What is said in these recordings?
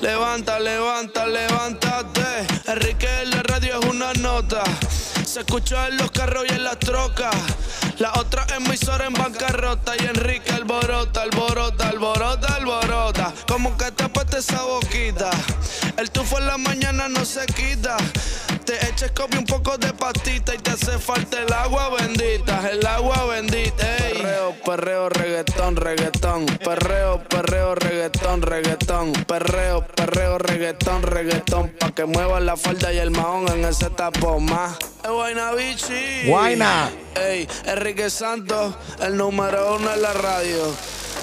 Levanta, levanta, levántate. Enrique en la radio es una nota. Se escucha en los carros y en las trocas. La otra emisora en bancarrota. Y Enrique alborota, alborota, alborota, alborota. Como que te puesta esa boquita. El tufo en la mañana no se quita. Te eches copia un poco de pastita y te hace falta el agua bendita, el agua bendita. Ey. Perreo, perreo, reggaetón, reggaetón. Perreo, perreo, reggaetón, reggaetón. Perreo, perreo, reggaetón, reggaetón. Pa' que muevan la falda y el mahón en ese tapón más. Es Guayna Bichi. Guayna. Ey, Enrique Santos, el número uno en la radio.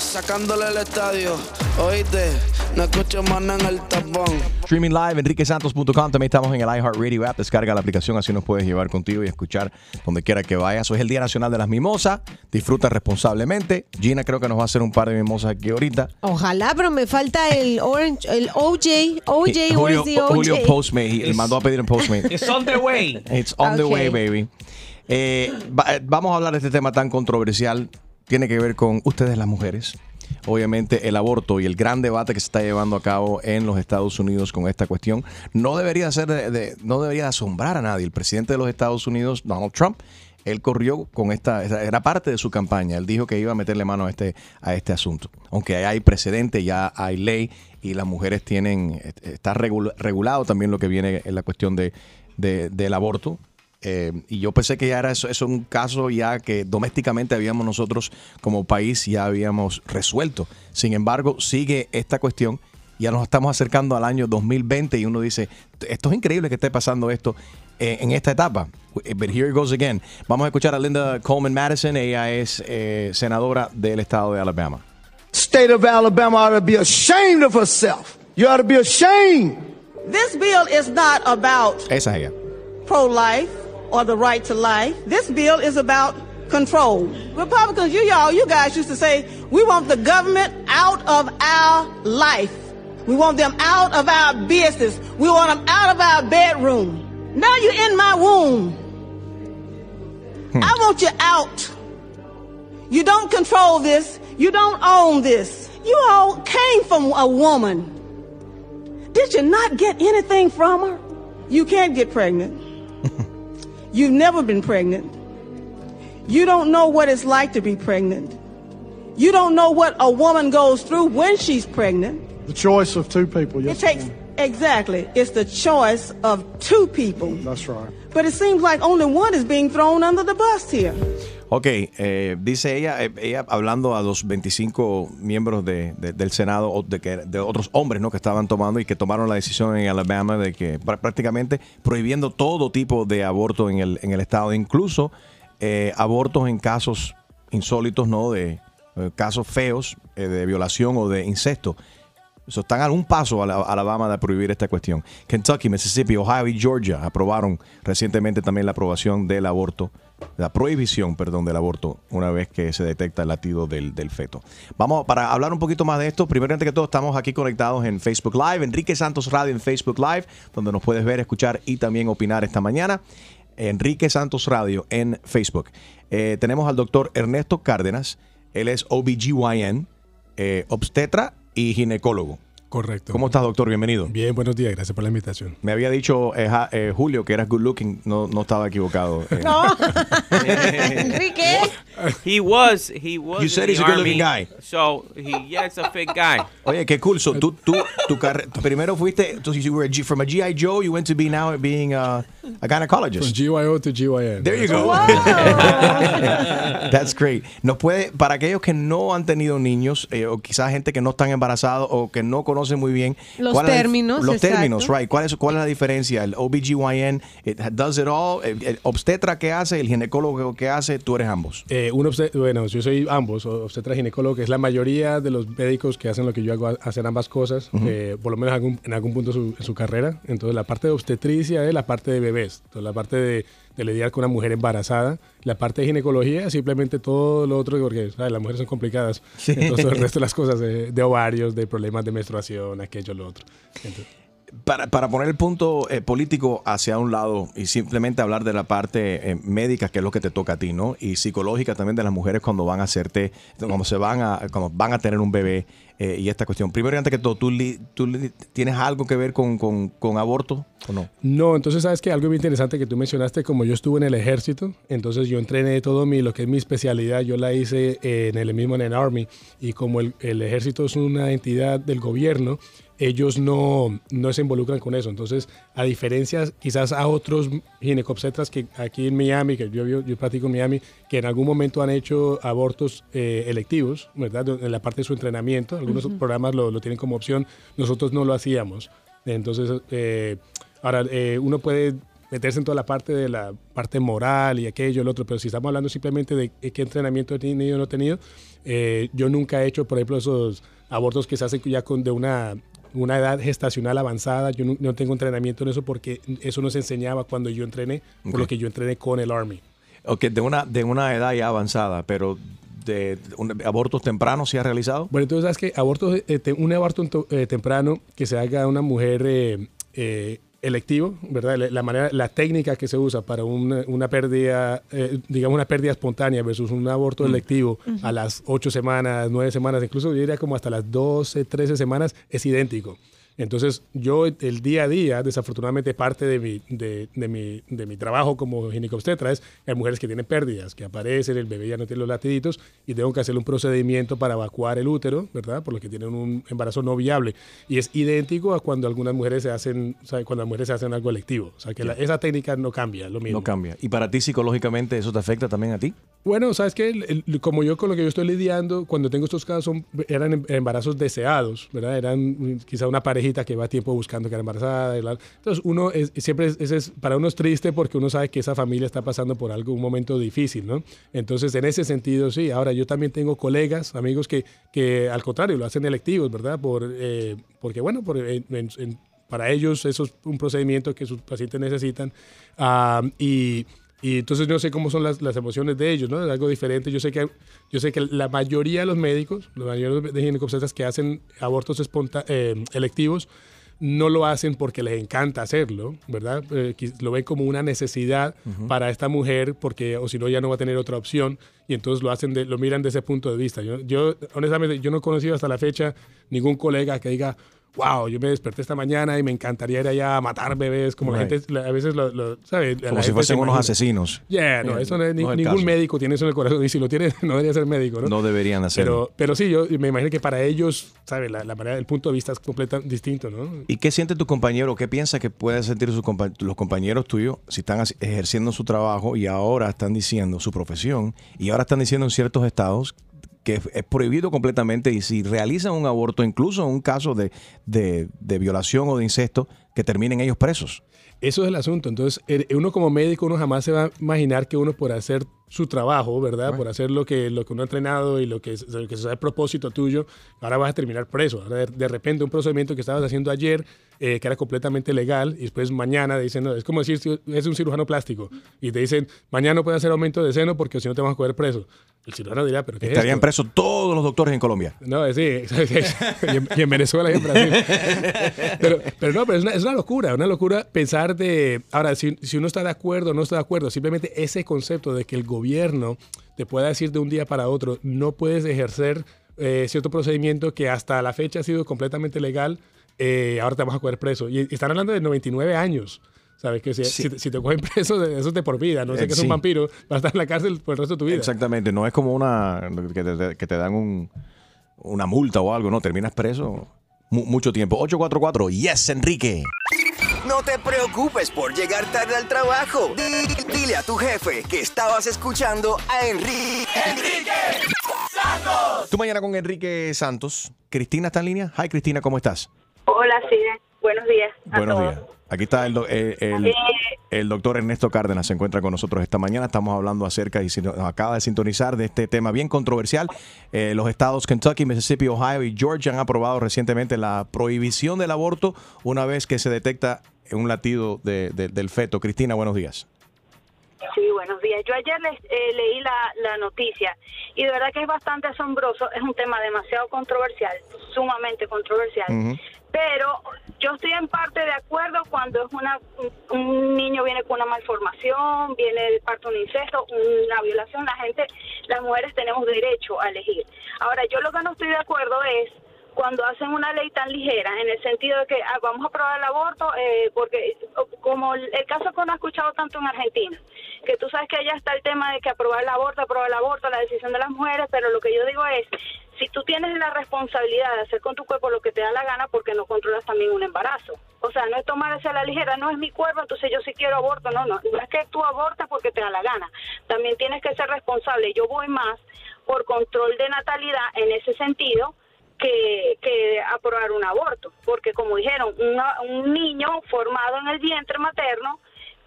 Sacándole el estadio. Oíste, no escucho más en el tapón. Streaming live, enriquesantos.com. También estamos en el iHeartRadio app. Descarga la aplicación, así nos puedes llevar contigo y escuchar donde quiera que vayas. Hoy es el Día Nacional de las Mimosas. Disfruta responsablemente. Gina creo que nos va a hacer un par de mimosas aquí ahorita. Ojalá, pero me falta el Orange, el OJ. OJ, Julio, where's the OJ? Julio Postmate, él mandó a pedir en Postmate. It's on the way. It's on the Ok. way, baby. Eh, va- eh, vamos a hablar de este tema tan controversial. Tiene que ver con ustedes las mujeres. Obviamente el aborto y el gran debate que se está llevando a cabo en los Estados Unidos con esta cuestión no debería ser de- de- no debería asombrar a nadie. El presidente de los Estados Unidos, Donald Trump, él corrió con esta, era parte de su campaña. Él dijo que iba a meterle mano a este, a este asunto. Aunque hay precedente, ya hay ley y las mujeres tienen, está regul- regulado también lo que viene en la cuestión de, de- del aborto. Eh, y yo pensé que ya era eso, eso un caso ya que domésticamente habíamos nosotros como país ya habíamos resuelto. Sin embargo, sigue esta cuestión. Ya nos estamos acercando al año 2020 y uno dice, esto es increíble que esté pasando esto eh, en esta etapa. But here it goes again. Vamos a escuchar a Linda Coleman Madison. Ella es eh, senadora del estado de Alabama. State of Alabama ought to be ashamed of herself. You ought to be ashamed. This bill is not about Esa es ella. pro life or the right to life. This bill is about control. Republicans, you y'all, you guys used to say, we want the government out of our life. We want them out of our business. We want them out of our bedroom. Now you're in my womb. Hmm. I want you out. You don't control this. You don't own this. You all came from a woman. Did you not get anything from her? You can't get pregnant. You've never been pregnant. You don't know what it's like to be pregnant. You don't know what a woman goes through when she's pregnant. The choice of two people. It takes, exactly, it's the choice of two people. That's right. But it seems like only one is being thrown under the bus here. Ok, eh, dice ella, eh, ella hablando a los 25 miembros de- de- del Senado, de, que, de otros hombres ¿no? que estaban tomando y que tomaron la decisión en Alabama de que prá- prácticamente prohibiendo todo tipo de aborto en el, en el estado, incluso eh, abortos en casos insólitos, ¿no? De eh, casos feos eh, de violación o de incesto. Están a un paso a la- Alabama de prohibir esta cuestión. Kentucky, Mississippi, Ohio y Georgia aprobaron recientemente también la aprobación del aborto, la prohibición, perdón, del aborto una vez que se detecta el latido del, del feto. Vamos, para hablar un poquito más de esto, primero antes que todo estamos aquí conectados en Facebook Live, Enrique Santos Radio en Facebook Live, donde nos puedes ver, escuchar y también opinar esta mañana. Enrique Santos Radio en Facebook. Eh, tenemos al doctor Ernesto Cárdenas, él es OBGYN, eh, obstetra y ginecólogo. Correcto. ¿Cómo estás, doctor? Bienvenido. Bien, buenos días, gracias por la invitación. Me había dicho eh, ja- eh, Julio que eras good looking, no, no estaba equivocado. eh. Enrique. He was. He was. You said he's a good-looking army, guy. So he, yeah, it's a fit guy. Oye, qué cool. So, tú, tú, tu primero fuiste, so you were a G- from a GI Joe, you went to be now being a, a From gynecologist. GYO to GYN. There you go. That's great. Nos puede, para aquellos que no han tenido niños, eh, o quizás gente que no están embarazados o que no conocen muy bien Los ¿cuál es la dif- términos, los exacto. términos, right? ¿Cuál es, ¿Cuál es la diferencia? El OBGYN it does it all, el, el obstetra que hace, el ginecólogo que hace, tú eres ambos. Eh, un bueno, yo soy ambos, obstetra ginecólogo, que es la mayoría de los médicos que hacen lo que yo hago, hacen ambas cosas, eh, por lo menos algún- en algún punto de su, en su carrera. Entonces, la parte de obstetricia es la parte de bebés, Entonces, la parte de, de lidiar con una mujer embarazada, la parte de ginecología simplemente todo lo otro, porque ¿sabes? las mujeres son complicadas. Entonces, el resto de las cosas de, de ovarios, de problemas de menstruación, aquello, lo otro. Entonces, Para, para poner el punto eh, político hacia un lado y simplemente hablar de la parte eh, médica, que es lo que te toca a ti, ¿no? Y psicológica también de las mujeres cuando van a hacerte, cuando se van a, cuando van a tener un bebé eh, y esta cuestión. Primero antes que todo, ¿tú, tienes algo que ver con, con, con aborto o no? No, entonces sabes que algo bien interesante que tú mencionaste, como yo estuve en el ejército, entonces yo entrené todo mi, lo que es mi especialidad, yo la hice en el mismo en el Army, y como el, el ejército es una entidad del gobierno, ellos no, no se involucran con eso. Entonces, a diferencia quizás a otros ginecobstetras que aquí en Miami, que yo, yo, yo practico en Miami, que en algún momento han hecho abortos eh, electivos, ¿verdad? En la parte de su entrenamiento, algunos programas lo, lo tienen como opción, nosotros no lo hacíamos. Entonces, eh, ahora eh, uno puede meterse en toda la parte de la parte moral y aquello, el otro, pero si estamos hablando simplemente de qué entrenamiento he tenido o no he tenido, eh, yo nunca he hecho, por ejemplo, esos abortos que se hacen ya con de una, una edad gestacional avanzada, yo no, no tengo entrenamiento en eso porque eso no se enseñaba cuando yo entrené, por lo que yo entrené con el Army. Ok, de una, de una edad ya avanzada, pero de, un- abortos tempranos se ha realizado. Bueno, entonces sabes que aborto, eh, te- un aborto to- eh, temprano que se haga a una mujer eh, electivo, ¿verdad? La, manera, la técnica que se usa para una, una pérdida, eh, digamos una pérdida espontánea versus un aborto electivo a las 8 semanas, 9 semanas, incluso yo diría como hasta las 12, 13 semanas, es idéntico. Entonces, yo el día a día, desafortunadamente, parte de mi, de, de mi, de mi trabajo como ginecobstetra es hay mujeres que tienen pérdidas, que aparecen, el bebé ya no tiene los latiditos y tengo que hacer un procedimiento para evacuar el útero, ¿verdad? Por lo que tienen un embarazo no viable. Y es idéntico a cuando algunas mujeres se hacen, o sea, cuando las mujeres se hacen algo electivo. O sea, que la- esa técnica no cambia, lo mismo. No cambia. ¿Y para ti psicológicamente eso te afecta también a ti? Bueno, sabes que como yo con lo que yo estoy lidiando, cuando tengo estos casos son, eran em- embarazos deseados, ¿verdad? Eran mm, quizá una parejita que va tiempo buscando que era embarazada. y la- Entonces uno es, siempre es, es- para uno es triste porque uno sabe que esa familia está pasando por algo, un momento difícil, ¿no? Entonces en ese sentido sí. Ahora yo también tengo colegas, amigos que, que al contrario lo hacen electivos, ¿verdad? Por, eh, porque bueno, por, en- en- para ellos eso es un procedimiento que sus pacientes necesitan. Ah, y, y entonces yo sé cómo son las, las emociones de ellos, ¿no? Es algo diferente. Yo sé que, yo sé que la mayoría de los médicos, la mayoría de ginecobstetras que hacen abortos eh, electivos, no lo hacen porque les encanta hacerlo, ¿verdad? Eh, lo ven como una necesidad Ujú. para esta mujer porque o si no ya no va a tener otra opción y entonces lo hacen de- lo miran desde ese punto de vista. Yo, yo honestamente yo no he conocido hasta la fecha ningún colega que diga Wow, yo me desperté esta mañana y me encantaría ir allá a matar bebés, como la gente a veces lo, lo- ¿sabe? La Como si fuesen se unos asesinos. Yeah, no, Yeah, eso no es, ni- no es el ningún caso. médico tiene eso en el corazón y si lo tiene no debería ser médico, ¿no? No deberían hacerlo. Pero, pero sí, yo me imagino que para ellos, ¿sabe? La, la manera, el punto de vista es completamente distinto, ¿no? ¿Y qué siente tu compañero? ¿Qué piensa que pueden sentir sus compa- los compañeros tuyos si están ejerciendo su trabajo y ahora están diciendo su profesión y ahora están diciendo en ciertos estados que es prohibido completamente y si realizan un aborto, incluso en un caso de, de- de violación o de incesto, que terminen ellos presos? Eso es el asunto. Entonces, uno como médico, uno jamás se va a imaginar que uno por hacer su trabajo, ¿verdad? Por hacer lo que, lo que uno ha entrenado y lo que, lo que es el propósito tuyo, ahora vas a terminar preso. Ahora, de, de repente, un procedimiento que estabas haciendo ayer, eh, que era completamente legal, y después mañana dicen, no, es como decir, es un cirujano plástico, y te dicen, mañana no puedes hacer aumento de seno porque si no te vas a coger preso. El cirujano dirá, pero ¿qué es Estarían esto? presos todos los doctores en Colombia. No, sí, y en, Venezuela y en Brasil. Pero, pero no, pero es una, es una locura, una locura pensar de... Ahora, si, si uno está de acuerdo o no está de acuerdo, simplemente ese concepto de que el gobierno te pueda decir de un día para otro, no puedes ejercer eh, cierto procedimiento que hasta la fecha ha sido completamente legal, eh, ahora te vas a coger preso. Y están hablando de 99 años. ¿Sabes? Que si, Sí. si, te- si te cogen preso, eso es de por vida. No sé Eh, que es sí. un vampiro, vas a estar en la cárcel por el resto de tu vida. Exactamente, no es como una que te, que te dan un, una multa o algo, no, terminas preso mu- mucho tiempo. 844, yes, Enrique. No te preocupes por llegar tarde al trabajo. Di- Dile a tu jefe que estabas escuchando a Enrique. ¡Enrique Santos! Tú mañana con Enrique Santos. Cristina está en línea. Hi, Cristina, ¿cómo estás? Hola, sí. Buenos días. a Buenos todos. días. Aquí está el, eh, el, el doctor Ernesto Cárdenas, se encuentra con nosotros esta mañana. Estamos hablando acerca, y si nos acaba de sintonizar, de este tema bien controversial. Eh, los estados Kentucky, Mississippi, Ohio y Georgia han aprobado recientemente la prohibición del aborto una vez que se detecta un latido de- de- del feto. Cristina, buenos días. Sí, buenos días. Yo ayer les, eh, leí la, la noticia y de verdad que es bastante asombroso. Es un tema demasiado controversial, sumamente controversial. Pero yo estoy en parte de acuerdo cuando es una un- niño viene con una malformación, viene de parto un incesto, una violación, la gente, las mujeres tenemos derecho a elegir. Ahora, yo lo que no estoy de acuerdo es cuando hacen una ley tan ligera, en el sentido de que ah, vamos a aprobar el aborto, eh, porque como el, el caso que uno ha escuchado tanto en Argentina, que tú sabes que allá está el tema de que aprobar el aborto, aprobar el aborto, la decisión de las mujeres, pero lo que yo digo es, si tú tienes la responsabilidad de hacer con tu cuerpo lo que te da la gana, porque no controlas también un embarazo. O sea, no es tomar hacia la ligera, no es mi cuerpo, entonces yo sí quiero aborto, no, no, no es que tú abortas porque te da la gana. También tienes que ser responsable. Yo voy más por control de natalidad en ese sentido que, que aprobar un aborto, porque como dijeron, una- un niño formado en el vientre materno,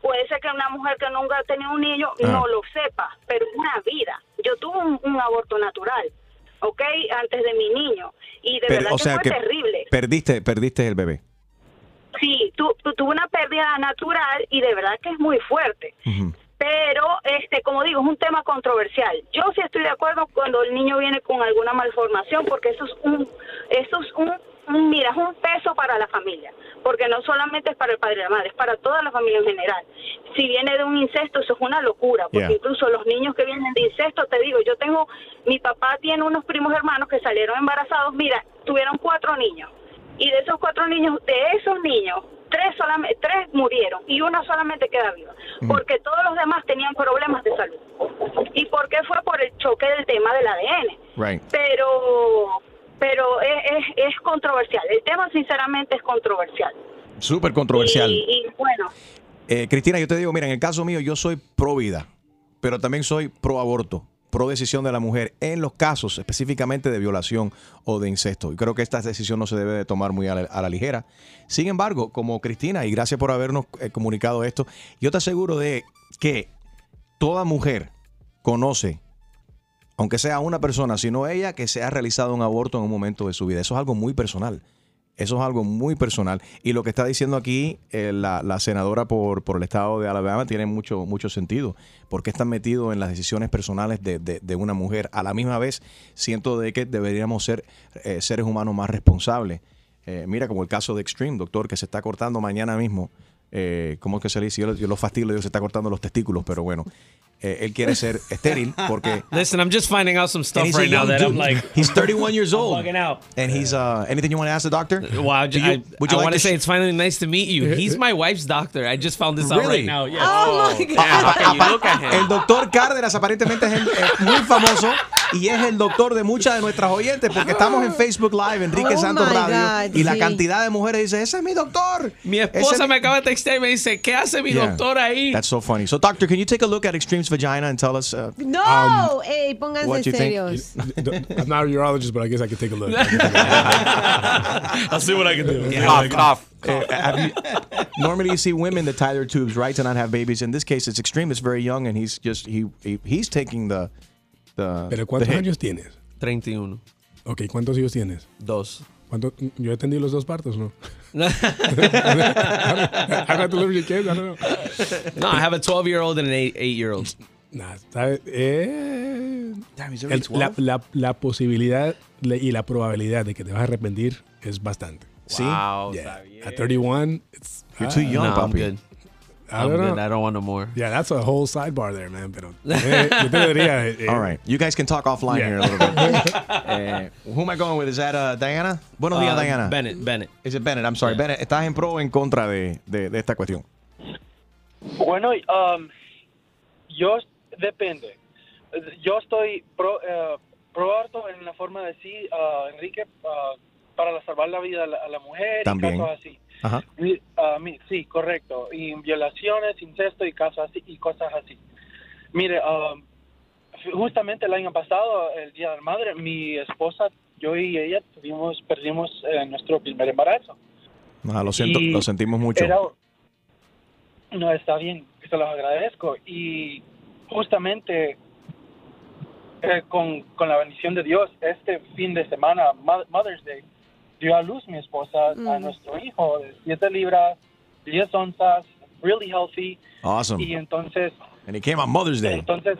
puede ser que una mujer que nunca ha tenido un niño Ah. no lo sepa, pero es una vida. Yo tuve un, un aborto natural, ¿ok? Antes de mi niño, y de Pero, verdad o que sea fue que terrible. perdiste, perdiste el bebé. Sí, tu, tu- tuve una pérdida natural y de verdad que es muy fuerte. Pero, este, como digo, es un tema controversial. Yo sí estoy de acuerdo cuando el niño viene con alguna malformación, porque eso es un, eso es un- mira, es un peso para la familia, porque no solamente es para el padre y la madre, es para toda la familia en general. Si viene de un incesto, eso es una locura, porque Yeah. incluso los niños que vienen de incesto, te digo, yo tengo, mi papá tiene unos primos hermanos que salieron embarazados, mira, tuvieron cuatro niños, y de esos cuatro niños, de esos niños, tres solamente, tres murieron y uno solamente queda viva, porque todos los demás tenían problemas de salud. ¿Y por qué fue por el choque del tema del ADN? Right. Pero pero es, es, es controversial. El tema sinceramente es controversial. Súper controversial. Y, y, bueno, Eh, Cristina, yo te digo, mira, en el caso mío yo soy pro vida, pero también soy pro aborto, pro decisión de la mujer en los casos específicamente de violación o de incesto. Y creo que esta decisión no se debe de tomar muy a la, a la ligera. Sin embargo, como Cristina, y gracias por habernos eh, comunicado esto, yo te aseguro de que toda mujer conoce, aunque sea una persona, sino ella, que se ha realizado un aborto en un momento de su vida. Eso es algo muy personal. Eso es algo muy personal. Y lo que está diciendo aquí eh, la, senadora por, por el estado de Alabama tiene mucho, mucho sentido. Porque están metidos en las decisiones personales de, de- una mujer. A la misma vez, siento de que deberíamos ser eh, seres humanos más responsables. Eh, mira, como el caso de Extreme, doctor, que se está cortando mañana mismo. ¿Cómo es que se le dice? Yo, yo lo fastidio, digo, se está cortando los testículos, pero bueno. Eh, él quiere ser estéril porque Listen, I'm just finding out some stuff right now that I'm like, he's 31 years old. bugging out. And he's uh anything you want to ask the doctor? Wow, Do you- I, would you I like want to say it's finally nice to meet you. He's my wife's doctor. I just found this out Really? right now. Yes. Oh, my God. Ah, Yeah, look at him. El doctor Cárdenas aparentemente es, el- es muy famoso y es el doctor de muchas de nuestras oyentes porque estamos en Facebook Live, Enrique Oh Santos Radio, God, y la sí. cantidad de mujeres dice, ese es mi doctor. Mi esposa es me acaba de textear y me dice, ¿qué hace mi Yeah. doctor ahí? That's so funny. So, doctor, can you take a look at Extreme's vagina and tell us? Uh, No, ey, pónganse what you think? I'm not a urologist, but I guess I could take a look. I'll see what I can do. Cough, cough. Uh, have you- normally, you see women that tie their tubes, right, to not have babies. In this case, it's extreme. It's very young, and he's just he, he he's taking the the. Pero ¿cuántos hit. años tienes? 31. Ok, ¿cuántos hijos tienes? Dos. ¿Cuánto, yo he tenido los dos partos, ¿no? How about deliver your kids? I don't know. No, I have a 12 year old and an 8 year old. Nah, ¿sabes? Eh, el- la, 12? la, la posibilidad y la probabilidad de que te vas a arrepentir es bastante. Sí. Wow. Yeah. At 31, it's, You're too ah, young, no, I'm papi. I don't good. know. I don't want no more. Yeah, that's a whole sidebar there, man. Pero eh, diría. eh, All right, you guys can talk offline Yeah. here a little bit. Eh, who am I going with? Is that uh, Diana? Buenos días, Uh, Diana. Bennett, Bennett. Is it Bennett? I'm sorry, Yeah. Bennett. ¿Estás en pro o en contra de, de, de esta cuestión? Bueno, um, yo depende. Yo estoy pro, eh, pro harto en la forma de sí, ah, Enrique, ah, para salvar la vida a la, a la mujer También. y casos así. Ajá. Y, ah, mi- sí, correcto. Y violaciones, incesto y casos así y cosas así. Mire, um, justamente el año pasado, el Día de la Madre, mi esposa, yo y ella tuvimos, perdimos eh, nuestro primer embarazo. Ah, lo siento, Y lo sentimos mucho. era- no, está bien, se los agradezco. Y justamente eh, con, con la bendición de Dios, este fin de semana, Mo- Mother's Day, dio a luz mi esposa a Mm. nuestro hijo de 7 libras, 10 onzas, really healthy. Awesome. Y entonces, And he came on Mother's Day. entonces,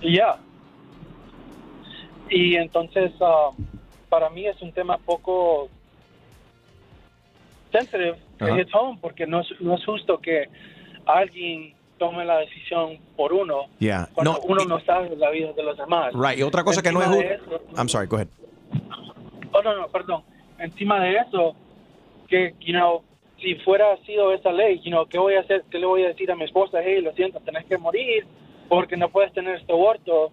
ya. Y entonces, ah, para mí es un tema poco sensitive Ajá. it hits home porque no es, no es justo que alguien tome la decisión por uno Yeah. cuando No, uno no sabe la vida de los demás. Right. Y otra cosa que no es Encima justo. I'm sorry, go ahead. Oh, no, no, perdón. Encima de eso, que, you know, si fuera sido esa ley, you know, ¿qué voy a hacer? ¿Qué le voy a decir a mi esposa? Hey, lo siento, tenés que morir porque no puedes tener este aborto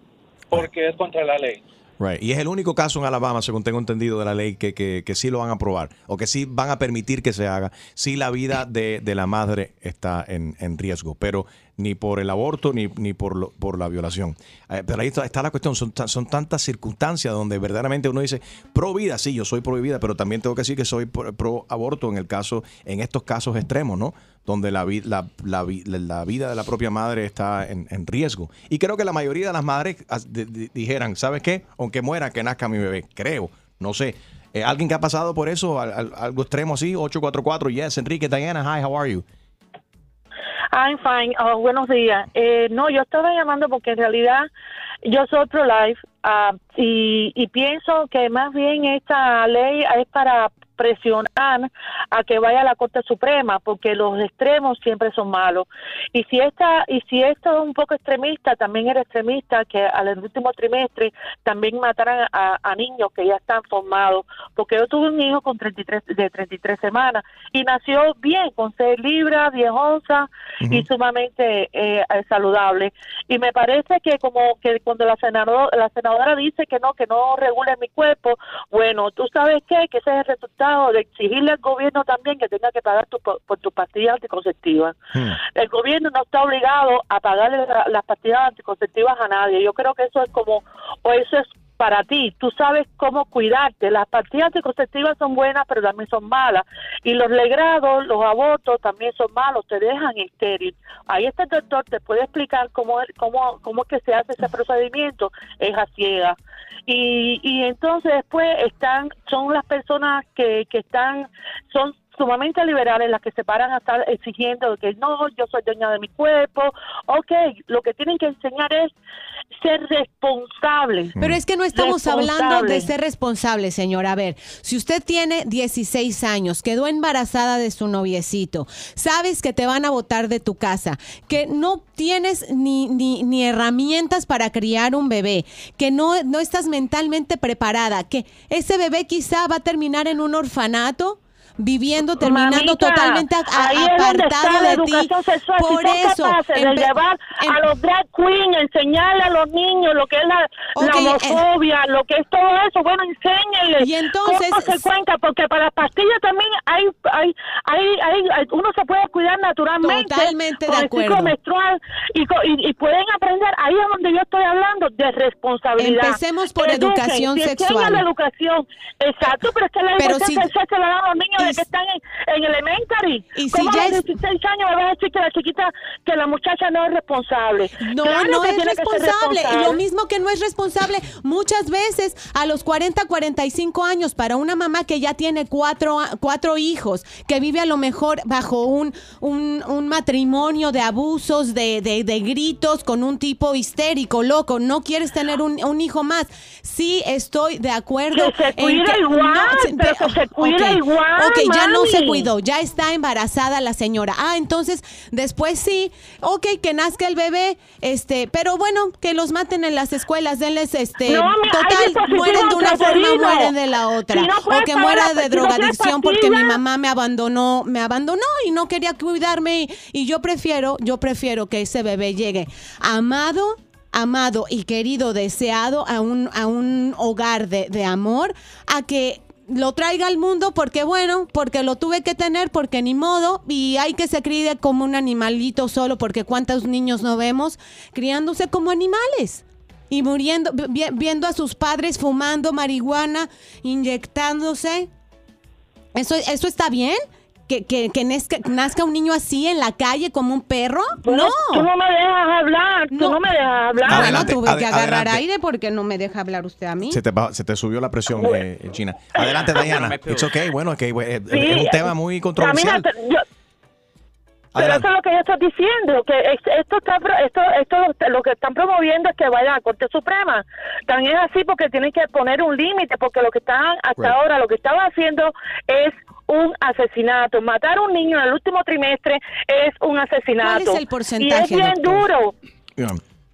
porque es contra la ley. Right. Y es el único caso en Alabama, según tengo entendido de la ley, que, que, que sí lo van a aprobar o que sí van a permitir que se haga si la vida de, de la madre está en, en riesgo, pero ni por el aborto ni, ni por, lo- por la violación. Eh, pero ahí está, la cuestión, son, son tantas circunstancias donde verdaderamente uno dice pro vida, sí, yo soy pro vida, pero también tengo que decir que soy pro, pro aborto en el caso, en estos casos extremos, ¿no? Donde la, la, la la- vida de la propia madre está en, riesgo. Y creo que la mayoría de las madres dijeran, ¿sabes qué? Aunque muera, que nazca mi bebé. Creo, no sé. Eh, ¿Alguien que ha pasado por eso? Al- al- algo extremo así, 844, yes, Enrique, Diana, hi, how are you? I'm fine. Oh, buenos días. Eh, no, yo estaba llamando porque en realidad yo soy pro-life ah, y, y pienso que más bien esta ley es para presionar a que vaya a la Corte Suprema porque los extremos siempre son malos. Y si esta y si esto es un poco extremista también era extremista que al último trimestre también mataran a, a niños que ya están formados porque yo tuve un hijo con 33 de 33 semanas y nació bien con 6 libras 10 onzas y sumamente eh, saludable. Y me parece que como que cuando la senadora la senadora dice que no que no regule mi cuerpo bueno tú sabes qué que ese es el resultado de exigirle al gobierno también que tenga que pagar tu, por, tus pastillas anticonceptivas. El gobierno no está obligado a pagarle la- las pastillas anticonceptivas a nadie. Yo creo que eso es como o eso es para ti, tú sabes cómo cuidarte. Las pastillas anticonceptivas son buenas, pero también son malas. Y los legrados, los abortos también son malos, te dejan estéril. Ahí está el doctor, te puede explicar cómo, cómo, cómo es que se hace ese procedimiento, es a ciega. Y, y entonces después están, son las personas que, que están, son sumamente liberales las que se paran a estar exigiendo que no, yo soy dueña de mi cuerpo. Ok, lo que tienen que enseñar es ser responsables. Pero es que no estamos hablando de ser responsable, señora. A ver, si usted tiene 16 años, quedó embarazada de su noviecito, sabes que te van a botar de tu casa, que no tienes ni, ni, ni herramientas para criar un bebé, que no, no estás mentalmente preparada, que ese bebé quizá va a terminar en un orfanato. Viviendo, terminando Mamita, totalmente apartado la de ti. sexual. Si Por son eso, de llevar a los drag queens, enseñarle a los niños lo que es la, la Ok, eh. homofobia, lo que es todo eso, bueno, enséñenles Y entonces- cómo se cuenta, porque para las pastillas también hay, hay, hay, hay- uno se puede cuidar naturalmente Totalmente con de el ciclo acuerdo. menstrual y, y, y pueden aprender, ahí es donde yo estoy hablando de responsabilidad. Empecemos por Eduquen, educación si sexual. la educación, exacto, pero es que la Pero educación si- sexual se la dan a los niños que están en, en elementary. Y si ¿Cómo a ya los es- 16 años me vas a decir que la chiquita, que la muchacha no es responsable? No, Claro no que es responsable. Y lo mismo que no es responsable muchas veces a los 40, 45 años para una mamá que ya tiene cuatro, cuatro hijos, que vive a lo mejor bajo un, un, un matrimonio de abusos, de, de- de gritos, con un tipo histérico, loco. No quieres tener un, un hijo más. Sí, estoy de acuerdo. Que se en cuida igual, pero que se cuida ok, igual, Ok, ya no se mami. cuidó, ya está embarazada la señora. Ah, entonces después sí, ok, que nazca el bebé, este, pero bueno, que los maten en las escuelas, denles este, No, total, mueren de una forma, mueren de la otra. Si no o que muera de si no tienes drogadicción porque mi mamá me abandonó, me abandonó y no quería cuidarme y, y yo prefiero, yo prefiero que ese bebé llegue amado amado y querido, deseado a un, a un hogar de, de amor, a que lo traiga al mundo porque bueno, porque lo tuve que tener, porque ni modo, y hay que se críe como un animalito solo, porque cuántos niños no vemos criándose como animales. Y muriendo, vi- viendo a sus padres fumando marihuana, inyectándose. ¿Eso, eso está bien? ¿Que, que, que nazca, nazca un niño así en la calle como un perro? Bueno, no. Tú no me dejas hablar, tú no me dejas hablar. Bueno, Adelante, tuve que agarrar adelante. aire porque no me deja hablar usted a mí. Se te, ba- se te subió la presión, eh, Gina. Adelante, Diana. It's okay. Bueno, es que eh, Sí, es un tema muy controversial. Yo- pero eso es lo que yo estoy diciendo, que es- esto está pro- esto esto lo que están promoviendo es que vaya a la Corte Suprema. También es así porque tienen que poner un límite, porque lo que están hasta Right. ahora lo que estaban haciendo es un asesinato. Matar a un niño en el último trimestre es un asesinato. ¿Cuál es el porcentaje, Y es bien doctor? duro.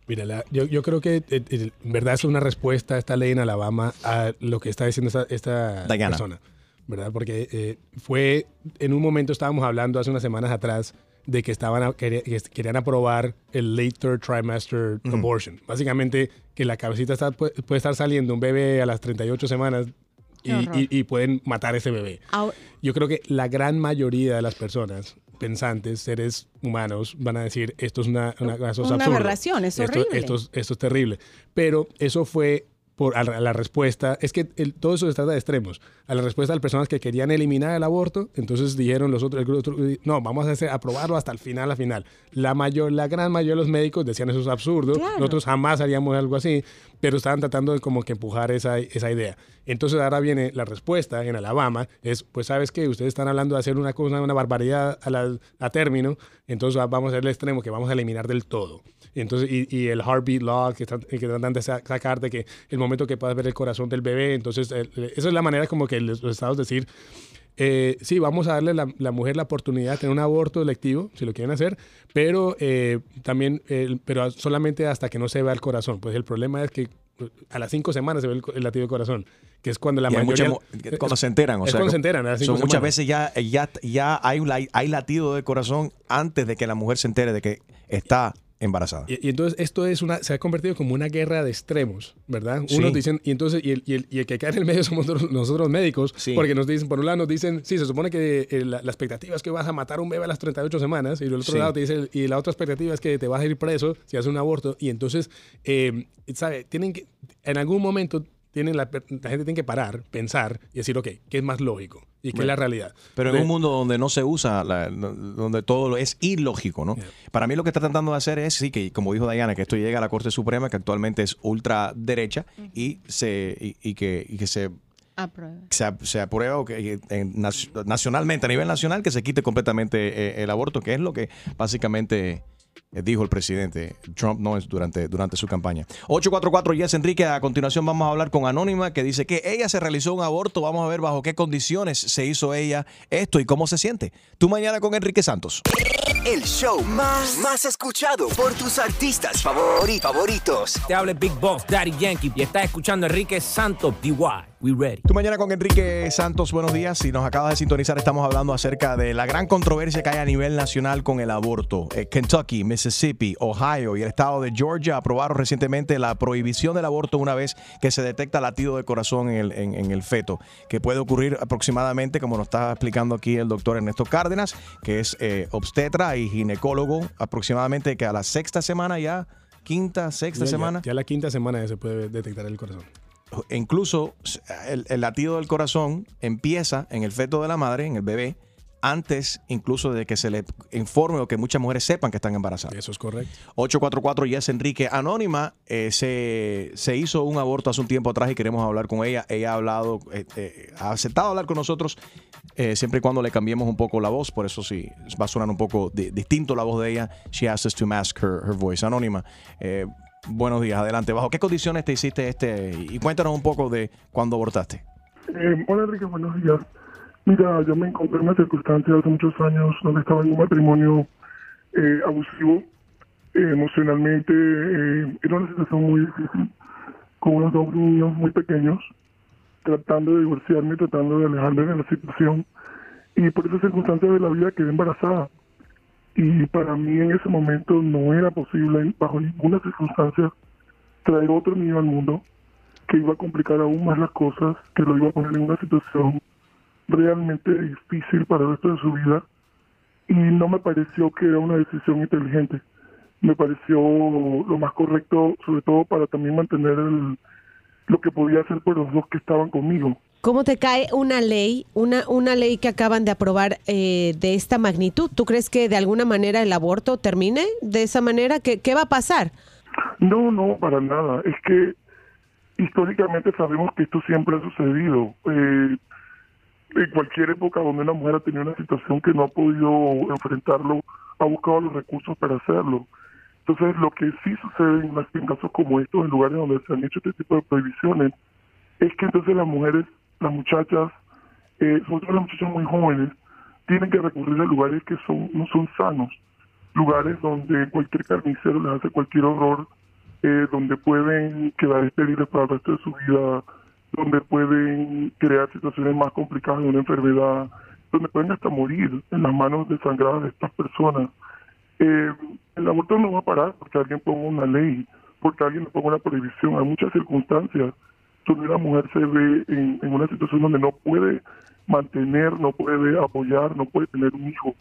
Mira, la- yo, yo creo que eh, eh, en verdad es una respuesta a esta ley en Alabama a lo que está diciendo esta, esta Diana. persona, ¿verdad? Porque eh, fue, en un momento estábamos hablando hace unas semanas atrás de que estaban a- quería- que querían aprobar el late third trimester abortion. Básicamente que la cabecita está- puede, puede estar saliendo un bebé a las 38 semanas y, pueden matar ese bebé. Ahora- Yo creo que la gran mayoría de las personas pensantes, seres humanos, van a decir esto es una, una, Una absurdo. aberración, es horrible. Esto, es- esto es terrible. Pero eso fue por a la, a la respuesta. Es que el- todo eso se trata de extremos. A la respuesta de personas que querían eliminar el aborto, entonces dijeron los otros, el no, vamos a hacer, aprobarlo hasta el final, al final. La mayor, la gran mayoría de los médicos decían eso es absurdo. Claro. Nosotros jamás haríamos algo así, pero estaban tratando de como que empujar esa, esa idea. Entonces ahora viene la respuesta en Alabama, es, pues sabes que ustedes están hablando de hacer una cosa, una barbaridad a, la- a término, entonces vamos a hacer el extremo que vamos a eliminar del todo. Entonces, y, y el heartbeat law que, están- que tratan de sa- sacar de que el momento que puedas ver el corazón del bebé, entonces el- el- esa es la manera como que los estados decir, eh, sí, vamos a darle a la, la mujer la oportunidad de tener un aborto electivo, si lo quieren hacer, pero eh, también, el- pero solamente hasta que no se vea el corazón. Pues el problema es que eh, a las cinco semanas se ve el, el latido del corazón, que es cuando la mayoría... muchas mu- que cuando se enteran, o es sea, cuando se enteran, a las cinco son muchas veces ya, ya, ya hay, hay latido de corazón antes de que la mujer se entere de que está embarazada. Y, y entonces esto es una, se ha convertido como una guerra de extremos, ¿verdad? Sí. Unos dicen, y entonces, y el, y el- y el que cae en el medio somos nosotros, nosotros médicos, Sí. porque nos dicen, por un lado nos dicen, sí, se supone que eh, la, la expectativa es que vas a matar a un bebé a las 38 semanas, y del otro Sí. lado te dice, y la otra expectativa es que te vas a ir preso si haces un aborto, y entonces, eh, ¿sabe? Tienen que, en algún momento, tienen la, la gente tiene que parar, pensar y decir, ok, ¿qué es más lógico? ¿Y qué es la realidad? Pero en un mundo donde no se usa, la- donde todo es ilógico, ¿no? Para mí lo que está tratando de hacer es, sí, que como dijo Diana, que esto llega a la Corte Suprema, que actualmente es ultraderecha, y, se, y, y que, y que se Aprueba. se, se aprueba o que, eh, en nac- nacionalmente, a nivel nacional, que se quite completamente eh, el aborto, que es lo que básicamente eh, dijo el presidente Trump no es durante, durante su campaña. 844 Yes Enrique, a continuación vamos a hablar con Anónima, que dice que ella se realizó un aborto, vamos a ver bajo qué condiciones se hizo ella esto y cómo se siente. Tú mañana con Enrique Santos. El show más, más escuchado por tus artistas favori- favoritos. Te habla Big Boss, Daddy Yankee, y estás escuchando a Enrique Santos, DY. We ready. Tú mañana con Enrique Santos, buenos días. Si nos acabas de sintonizar, estamos hablando acerca de la gran controversia que hay a nivel nacional con el aborto. Eh, Kentucky, Mississippi, Ohio y el estado de Georgia aprobaron recientemente la prohibición del aborto una vez que se detecta latido de corazón en el, en- en el feto, que puede ocurrir aproximadamente, como nos está explicando aquí el doctor Ernesto Cárdenas, que es eh, obstetra y ginecólogo, aproximadamente que a la sexta semana ya, quinta, sexta ya- ya- semana. Ya, la quinta semana ya se puede detectar el corazón. Incluso el, el latido del corazón empieza en el feto de la madre, en el bebé, antes incluso de que se le informe o que muchas mujeres sepan que están embarazadas. Eso es correcto. 844 Yes Enrique Anónima eh, se, se hizo un aborto hace un tiempo atrás y queremos hablar con ella. Ella ha hablado, eh, eh, ha aceptado hablar con nosotros siempre y cuando le cambiemos un poco la voz. Por eso sí, va a sonar un poco di- distinto la voz de ella. She asked us to mask her, her voice. Anónima, buenos días, adelante. ¿Bajo qué condiciones te hiciste este? Y cuéntanos un poco de cuándo abortaste. Eh, hola Enrique, buenos días. Mira, yo me encontré en una circunstancia hace muchos años donde estaba en un matrimonio eh, abusivo, eh, emocionalmente, era una situación muy difícil, con unos dos niños muy pequeños, tratando de divorciarme, tratando de alejarme de la situación, y por esas circunstancias de la vida quedé embarazada. Y para mí en ese momento no era posible, bajo ninguna circunstancia, traer otro niño al mundo que iba a complicar aún más las cosas, que lo iba a poner en una situación realmente difícil para el resto de su vida. Y no me pareció que era una decisión inteligente. Me pareció lo más correcto, sobre todo para también mantener el- lo que podía hacer por los dos que estaban conmigo. ¿Cómo te cae una ley, una, una ley que acaban de aprobar eh, de esta magnitud? ¿Tú crees que de alguna manera el aborto termine de esa manera? ¿Qué, qué va a pasar? No, no, para nada. Es que históricamente sabemos que esto siempre ha sucedido. Eh, en cualquier época donde una mujer ha tenido una situación que no ha podido enfrentarlo, ha buscado los recursos para hacerlo. Entonces, lo que sí sucede en, casos como estos, en lugares donde se han hecho este tipo de prohibiciones, es que entonces las mujeres, las muchachas, eh, sobre todo las muchachas muy jóvenes, tienen que recurrir a lugares que son no son sanos, lugares donde cualquier carnicero les hace cualquier horror, eh, donde pueden quedar estériles para el resto de su vida, donde pueden crear situaciones más complicadas de una enfermedad, donde pueden hasta morir en las manos desangradas de estas personas. Eh, el aborto no va a parar porque alguien ponga una ley, porque alguien le ponga una prohibición. Hay muchas circunstancias donde la mujer se ve en, una situación donde no puede mantener, no puede apoyar, no puede tener un hijo.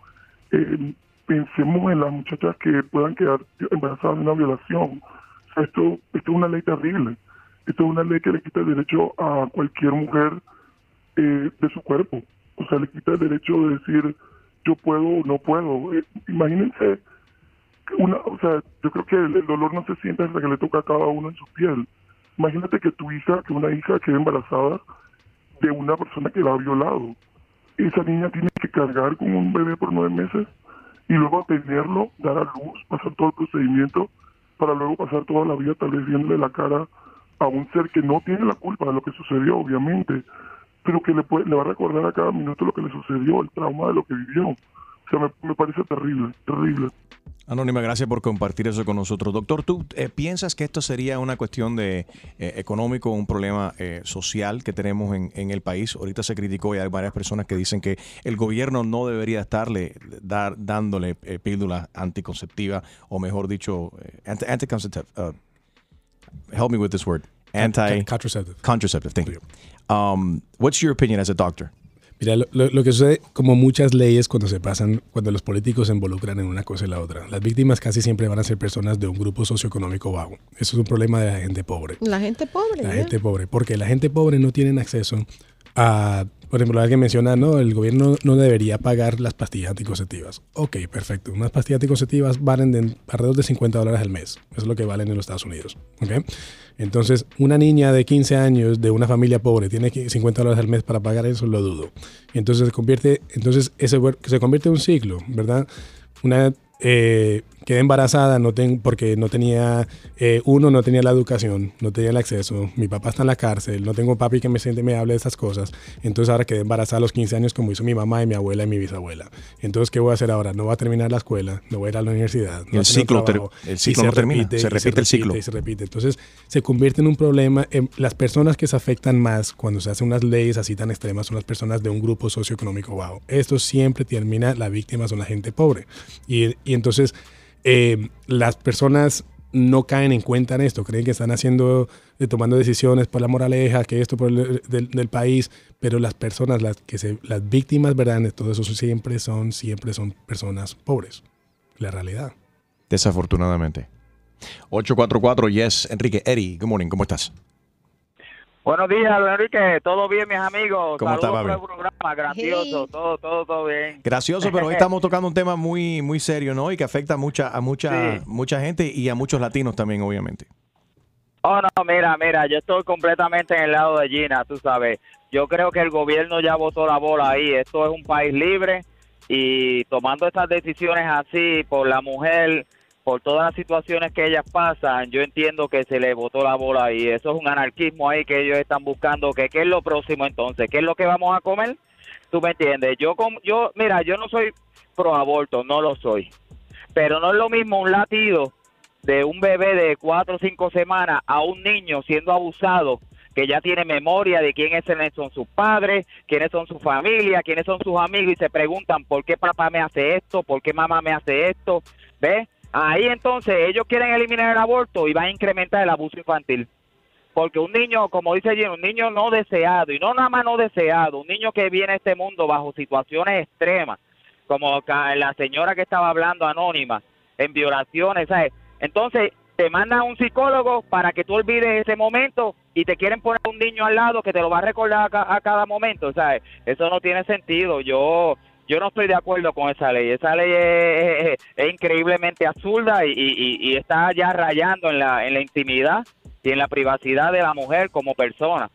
Eh, pensemos en las muchachas que puedan quedar embarazadas de una violación. Esto, esto es una ley terrible. Esto es una ley que le quita el derecho a cualquier mujer eh, de su cuerpo. O sea, le quita el derecho de decir yo puedo o no puedo. Eh, imagínense, una, o sea, yo creo que el, el dolor no se siente hasta que le toca a cada uno en su piel. Imagínate que tu hija, que una hija quede embarazada de una persona que la ha violado. Esa niña tiene que cargar con un bebé por nueve meses y luego tenerlo, dar a luz, pasar todo el procedimiento para luego pasar toda la vida tal vez viéndole la cara a un ser que no tiene la culpa de lo que sucedió, obviamente, pero que le, puede, le va a recordar a cada minuto lo que le sucedió, el trauma de lo que vivió. O sea, me, me parece terrible, terrible. Anónima, gracias por compartir eso con nosotros. Doctor, ¿tú eh, piensas que esto sería una cuestión de eh, económico, un problema eh, social que tenemos en, en, el país? Ahorita se criticó y hay varias personas que dicen que el gobierno no debería estarle dar, dándole píldulas anticonceptivas, o mejor dicho, anti anticonceptive. Uh, help me with this word. Anti contraceptive. Contraceptive. Thank you. Um, what's your opinion as a doctor? Mira, lo, lo, que sucede, como muchas leyes cuando se pasan, cuando los políticos se involucran en una cosa y la otra, las víctimas casi siempre van a ser personas de un grupo socioeconómico bajo. Eso es un problema de la gente pobre. La gente pobre. La ¿eh? gente pobre, porque la gente pobre no tiene acceso a, por ejemplo, alguien menciona, no, el gobierno no debería pagar las pastillas anticonceptivas. Ok, perfecto. Unas pastillas anticonceptivas valen de alrededor de 50 dólares al mes. Eso es lo que valen en los Estados Unidos. Ok. Entonces, una niña de 15 años de una familia pobre tiene 50 dólares al mes para pagar eso, lo dudo. Entonces se convierte, entonces ese se convierte en un ciclo, ¿verdad? Una eh, quedé embarazada no ten, porque no tenía, eh, uno, no tenía la educación, no tenía el acceso, mi papá está en la cárcel, no tengo papi que me siente me hable de esas cosas, entonces ahora quedé embarazada a los 15 años como hizo mi mamá y mi abuela y mi bisabuela. Entonces, ¿qué voy a hacer ahora? No voy a terminar la escuela, no voy a ir a la universidad. No el, ciclo trabajo, el ciclo no termina, repite, se repite se el ciclo. Y se repite. Entonces, se convierte en un problema. En las personas que se afectan más cuando se hacen unas leyes así tan extremas son las personas de un grupo socioeconómico bajo. Esto siempre termina, la víctima son la gente pobre. Y, y entonces eh, las personas no caen en cuenta en esto, creen que están haciendo, eh, tomando decisiones por la moraleja, que esto por el del, país, pero las personas, las que las víctimas, ¿verdad? De todo eso siempre son, siempre son personas pobres. La realidad. Desafortunadamente. 844, yes, Enrique, Eddie, good morning, ¿cómo estás? Buenos días, Enrique. ¿Todo bien, mis amigos? ¿Cómo está, papi? el programa, grandioso, hey. todo, todo, todo bien. Gracioso, pero hoy estamos tocando un tema muy, muy serio, ¿no? Y que afecta a mucha, a mucha, sí. mucha gente y a muchos latinos también, obviamente. Oh, no, mira, mira, yo estoy completamente en el lado de Gina, tú sabes. Yo creo que el gobierno ya votó la bola ahí. Esto es un país libre y tomando estas decisiones así por la mujer por todas las situaciones que ellas pasan, yo entiendo que se le botó la bola y eso es un anarquismo ahí que ellos están buscando, que qué es lo próximo entonces, qué es lo que vamos a comer, tú me entiendes, yo, yo mira, yo no soy pro aborto, no lo soy, pero no es lo mismo un latido de un bebé de cuatro o cinco semanas a un niño siendo abusado que ya tiene memoria de quiénes son sus padres, quiénes son su familia, quiénes son sus amigos y se preguntan por qué papá me hace esto, por qué mamá me hace esto, ¿ves? Ahí entonces ellos quieren eliminar el aborto y van a incrementar el abuso infantil. Porque un niño, como dice Jim, un niño no deseado, y no nada más no deseado, un niño que viene a este mundo bajo situaciones extremas, como la señora que estaba hablando anónima, en violaciones, ¿sabes? Entonces te mandan a un psicólogo para que tú olvides ese momento y te quieren poner un niño al lado que te lo va a recordar a, a cada momento, ¿sabes? Eso no tiene sentido. Yo yo no estoy de acuerdo con esa ley. Esa ley es, increíblemente absurda y, y, está ya rayando en la intimidad y en la privacidad de la mujer como persona.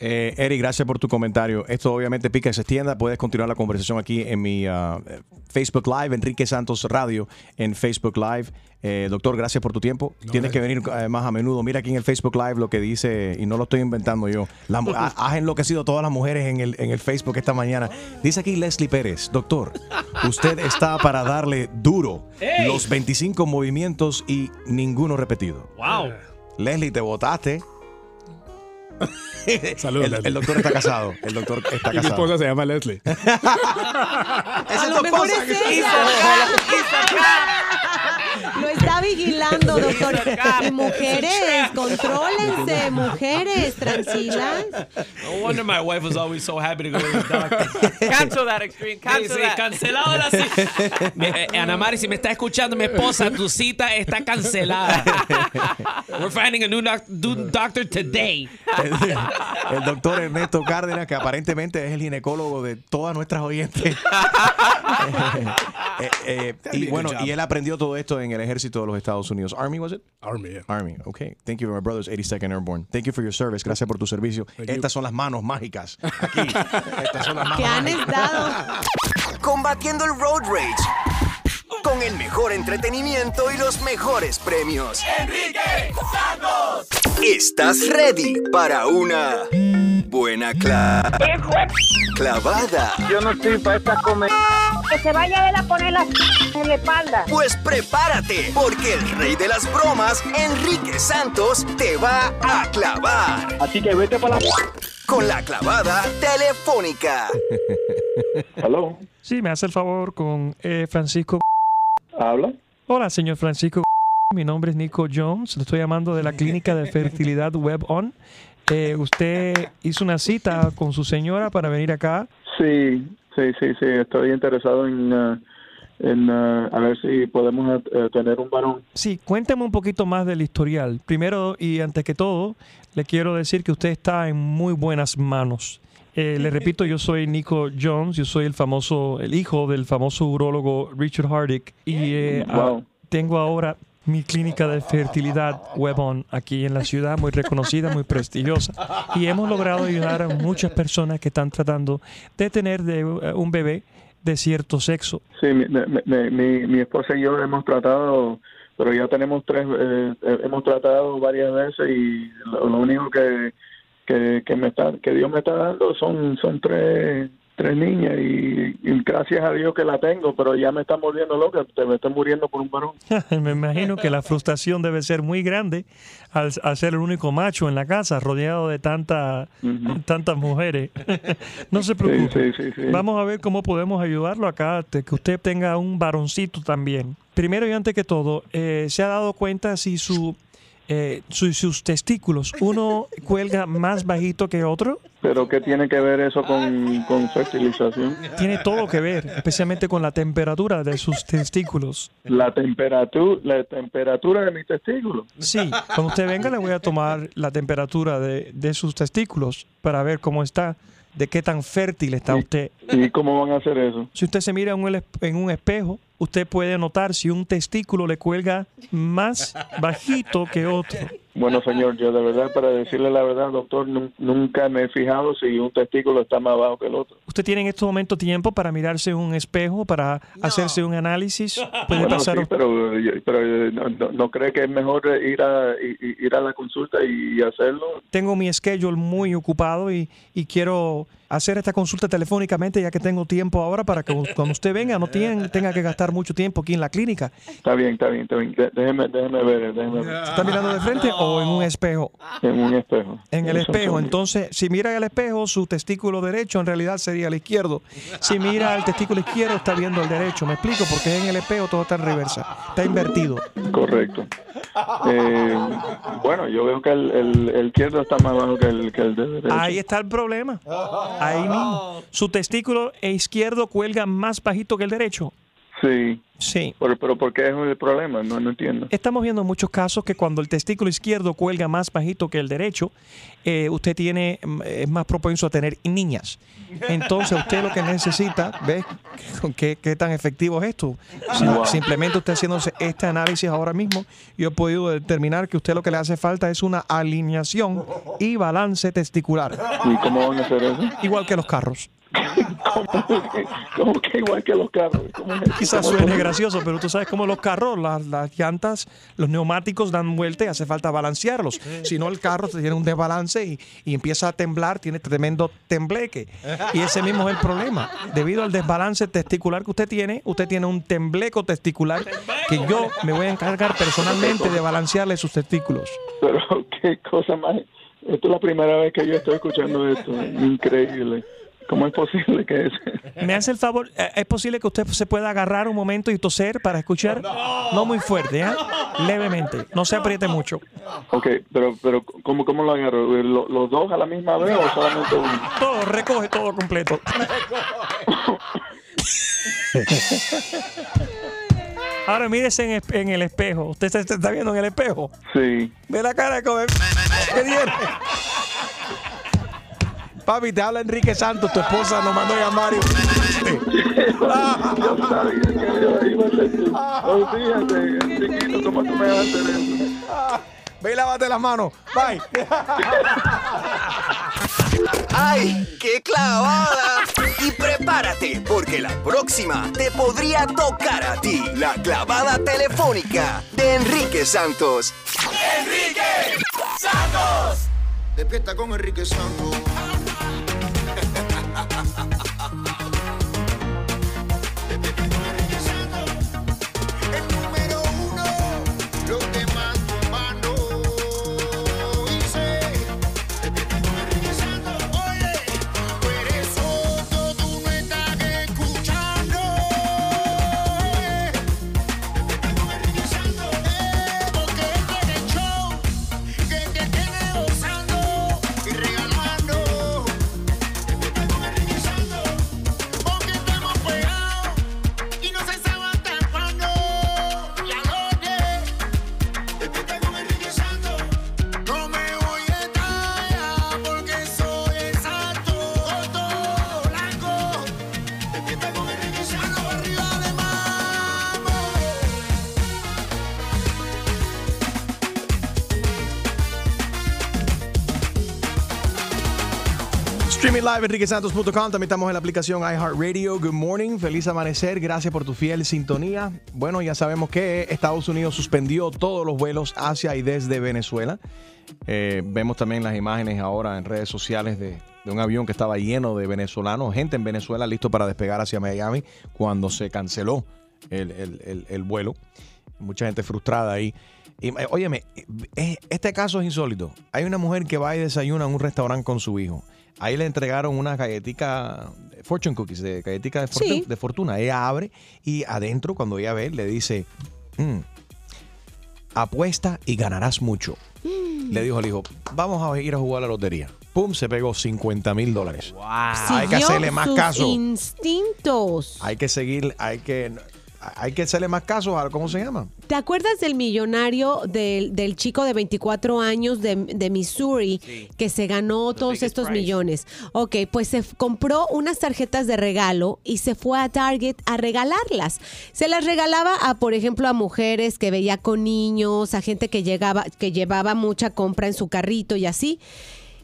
Eh, Eric, gracias por tu comentario. Esto obviamente pica y se extienda. Puedes continuar la conversación aquí en mi ah, Facebook Live, Enrique Santos Radio en Facebook Live. Eh, doctor, gracias por tu tiempo. Tienes que venir eh, más a menudo. Mira aquí en el Facebook Live lo que dice, y no lo estoy inventando yo. La ha- has enloquecido todas las mujeres en el, en el Facebook esta mañana. Dice aquí Leslie Pérez, doctor, usted está para darle duro ¡Ey! los 25 movimientos y ninguno repetido. Wow. Leslie, te votaste. Saludos, el, el doctor está casado. El doctor está Y mi casado. esposa se llama Leslie. A lo mejor es ella. Lo está vigilando, doctor. Y mujeres, contrólense, mujeres, tranquilas. No wonder my wife was always so happy to go to the doctor. Cancel that extreme. Cancel Sí, sí, that. cancelado la cita. Mi- eh, Ana Mari, si me está escuchando, mi esposa, tu cita está cancelada. We're finding a new, doc- new doctor today. El doctor Ernesto Cárdenas, que aparentemente es el ginecólogo de todas nuestras oyentes. Eh, eh, y bueno, y él aprendió todo esto en el ejército de los Estados Unidos. Army, was it? Army, yeah. Army, okay. Thank you, my brothers, 82nd Airborne. Thank you for your service. Gracias por tu servicio. Estas son las manos mágicas. Aquí. Estas son las manos Que han mágicas. estado. Combatiendo el road rage. Con el mejor entretenimiento y los mejores premios. Enrique Santos. ¿Estás ready para una buena cla- clavada? Yo no estoy para esta comer. Que se vaya él a poner la en la espalda. Pues prepárate, porque el rey de las bromas, Enrique Santos, te va a clavar. Así que vete para la... Con la clavada telefónica. Hello. Sí, me hace el favor con eh, Francisco. ¿Habla? Hola, señor Francisco. Mi nombre es Nico Jones. Le estoy llamando de la clínica de fertilidad Web On. Eh, usted hizo una cita con su señora para venir acá. Sí, sí, sí, sí. Estoy interesado en, eh, en eh, a ver si podemos tener un varón. Sí, cuénteme un poquito más del historial. Primero y antes que todo, le quiero decir que usted está en muy buenas manos. Eh, le repito, yo soy Nico Jones, yo soy el famoso, el hijo del famoso urólogo Richard Hardick y eh, ah, Wow. tengo ahora mi clínica de fertilidad Webon aquí en la ciudad, muy reconocida, muy prestigiosa. Y hemos logrado ayudar a muchas personas que están tratando de tener de, eh, un bebé de cierto sexo. Sí, mi, mi- mi- mi- mi esposa y yo hemos tratado, pero ya tenemos tres, eh, eh, hemos tratado varias veces y lo, lo único que, que, que me está, que Dios me está dando son, son tres, tres niñas y, y gracias a Dios que la tengo, pero ya me está volviendo loca, te me estoy muriendo por un varón. Me imagino que la frustración debe ser muy grande al, al ser el único macho en la casa, rodeado de tanta, tantas mujeres. no se preocupe. Sí, sí, sí, sí. Vamos a ver cómo podemos ayudarlo acá, de que usted tenga un varoncito también. Primero y antes que todo, eh, ¿se ha dado cuenta si su, eh, su- sus testículos, uno cuelga más bajito que otro? Pero ¿qué tiene que ver eso con, con fertilización? Tiene todo que ver, especialmente con la temperatura de sus testículos. La temperatura, la temperatura de mis testículos. Sí, cuando usted venga le voy a tomar la temperatura de, de sus testículos para ver cómo está, de qué tan fértil está usted. ¿Y cómo van a hacer eso? Si usted se mira en un espejo, usted puede notar si un testículo le cuelga más bajito que otro. Bueno, señor, yo de verdad, para decirle la verdad, doctor, nun- nunca me he fijado si un testículo está más bajo que el otro. ¿Usted tiene en este momento tiempo para mirarse en un espejo, para hacerse un análisis? Puede Bueno, pasar sí, pero, pero eh, no, no- ¿no cree que es mejor eh, ir a, ir a la consulta y hacerlo? tengo mi schedule muy ocupado y, y quiero hacer esta consulta telefónicamente ya que tengo tiempo ahora para que cuando usted venga no tiene- tenga que gastar mucho tiempo aquí en la clínica. Está bien, está bien, está bien. Déjeme, déjeme ver, déjeme ver. ¿Se ¿Está mirando de frente o en un espejo? En un espejo. En el Eso espejo, entonces, si mira el espejo, su testículo derecho en realidad sería el izquierdo. Si mira el testículo izquierdo, está viendo el derecho. ¿Me explico? Porque en el espejo todo está en reversa. Está invertido. Correcto. Eh, bueno, yo veo que el, el, el izquierdo está más bajo que el, que el de derecho. Ahí está el problema. Ahí mismo. Su testículo izquierdo cuelga más bajito que el derecho. Sí. Sí. Pero, pero ¿por qué es el problema? No, no entiendo. Estamos viendo muchos casos que cuando el testículo izquierdo cuelga más bajito que el derecho, eh, usted tiene mm, es más propenso a tener niñas. Entonces usted lo que necesita, ¿ves qué, qué tan efectivo es esto? Wow. Simplemente usted haciéndose este análisis ahora mismo, yo he podido determinar que usted lo que le hace falta es una alineación y balance testicular. ¿Y cómo van a hacer eso? Igual que los carros. ¿Cómo que igual que los carros? ¿Cómo es? Quizás ¿Cómo es suene? Gracioso, pero tú sabes cómo los carros, las, las llantas, los neumáticos dan vuelta y hace falta balancearlos. Si no, el carro tiene un desbalance y, y empieza a temblar, tiene tremendo tembleque. Y ese mismo es el problema. Debido al desbalance testicular que usted tiene, usted tiene un tembleco testicular que yo me voy a encargar personalmente de balancearle sus testículos. Pero qué cosa más. Esto es la primera vez que yo estoy escuchando esto. Increíble. ¿Cómo es posible que es? ¿Me hace el favor? eh, ¿Es posible que usted se pueda agarrar un momento y toser para escuchar? No muy fuerte, ¿eh? Levemente. No se apriete mucho. Ok, pero, pero ¿cómo, cómo lo agarro? ¿Lo- ¿Los dos a la misma vez o solamente uno? Todo, recoge todo completo. Ahora mírese en, el espejo. ¿Usted se, se está viendo en el espejo? Sí. Ve la cara de comer. ¿Qué tiene? Papi, te habla Enrique Santos, tu esposa nos mandó a llamar. y-. Oh. Ve y lávate las manos. Bye. ¡Ay, qué clavada! Y prepárate, porque la próxima te podría tocar a ti. La clavada telefónica de Enrique Santos. Enrique Santos. Despierta con Enrique Santos. Enriquesantos.com. También estamos en la aplicación iHeartRadio. Good morning. Feliz amanecer. Gracias por tu fiel sintonía. Bueno, ya sabemos que Estados Unidos suspendió todos los vuelos hacia y desde Venezuela. Eh, vemos también las imágenes ahora en redes sociales de, un avión que estaba lleno de venezolanos, gente en Venezuela listo para despegar hacia Miami cuando se canceló el, el- el- el vuelo. Mucha gente frustrada ahí. Y, eh, óyeme, eh, este caso es insólito. Hay una mujer que va y desayuna en un restaurante con su hijo. Ahí le entregaron una galletica, fortune cookies, de galletica de, fortu- Sí. de fortuna. Ella abre y adentro, cuando ella ve, le dice, "Mm, apuesta y ganarás mucho. Le dijo al hijo, vamos a ir a jugar a la lotería. Pum, se pegó 50 mil dólares. Hay que hacerle más sus caso. instintos. Hay que seguir, hay que, hay que hacerle más caso a, ¿cómo se llama? ¿Te acuerdas del millonario del, del chico de 24 años de, de Missouri que se ganó todos estos millones? Ok, pues se compró unas tarjetas de regalo y se fue a Target a regalarlas. Se las regalaba a, por ejemplo, a mujeres que veía con niños, a gente que llegaba, que llevaba mucha compra en su carrito y así.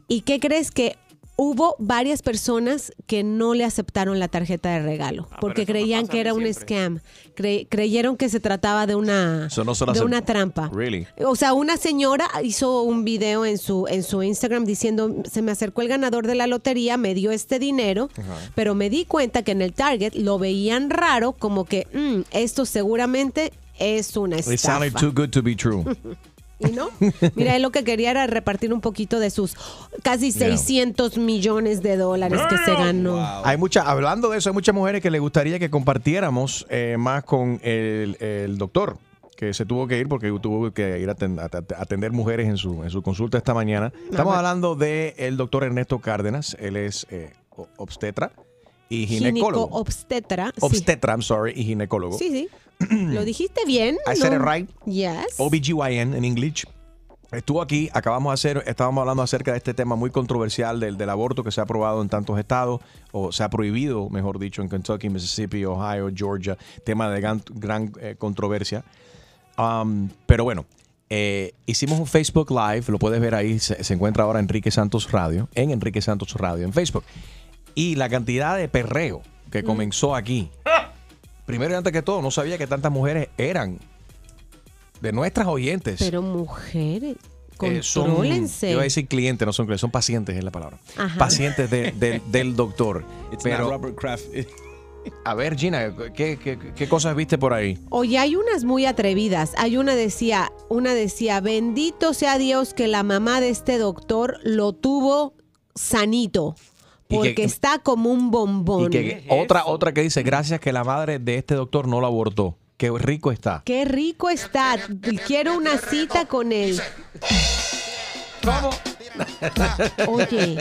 ¿Y qué crees que hubo varias personas que no le aceptaron la tarjeta de regalo porque creían que era un scam? Cre- creyeron que se trataba de una no de una trampa. Really? O sea, una señora hizo un video en su, en su Instagram diciendo, se me acercó el ganador de la lotería, me dio este dinero, pero me di cuenta que en el Target lo veían raro, como que "Mm, esto seguramente es una It sounded estafa. too good to be true. ¿Y no? Mira, él lo que quería era repartir un poquito de sus casi Yeah. 600 millones de dólares que se ganó. Hay mucha, hablando de eso, hay muchas mujeres que le gustaría que compartiéramos eh, más con el, el doctor que se tuvo que ir porque tuvo que ir a aten- a at- a atender mujeres en su, en su consulta esta mañana. Estamos hablando del el doctor Ernesto Cárdenas, él es eh, obstetra y ginecólogo. obstetra. sí. Obstetra, I'm sorry, y ginecólogo. Sí, sí. Lo dijiste bien. I said it right. Yes. OBGYN en English. Estuvo aquí, acabamos de hacer, estábamos hablando acerca de este tema muy controversial del, del aborto que se ha aprobado en tantos estados, o se ha prohibido, mejor dicho, en Kentucky, Mississippi, Ohio, Georgia, tema de gran, gran, eh, controversia. Um, pero bueno, eh, hicimos un Facebook Live, lo puedes ver ahí, se, se encuentra ahora Enrique Santos Radio, en Enrique Santos Radio en Facebook. Y la cantidad de perreo que Mm. comenzó aquí. Primero y antes que todo, no sabía que tantas mujeres eran de nuestras oyentes. Pero mujeres, Eh, son, contrólense. iba a decir clientes, no son clientes, son pacientes es la palabra. Ajá. Pacientes de- de- del doctor. It's Pero, not Robert Kraft. a ver, Gina, ¿qué, qué, qué cosas viste por ahí? Oye, hay unas muy atrevidas. Hay una decía, una decía, bendito sea Dios que la mamá de este doctor lo tuvo sanito. Porque que- está como un Y bombón. que, otra, otra que dice, gracias que la madre de este doctor no lo abortó. Qué rico está. Qué rico está. Quiero una cita con él. ¿Cómo? Oye,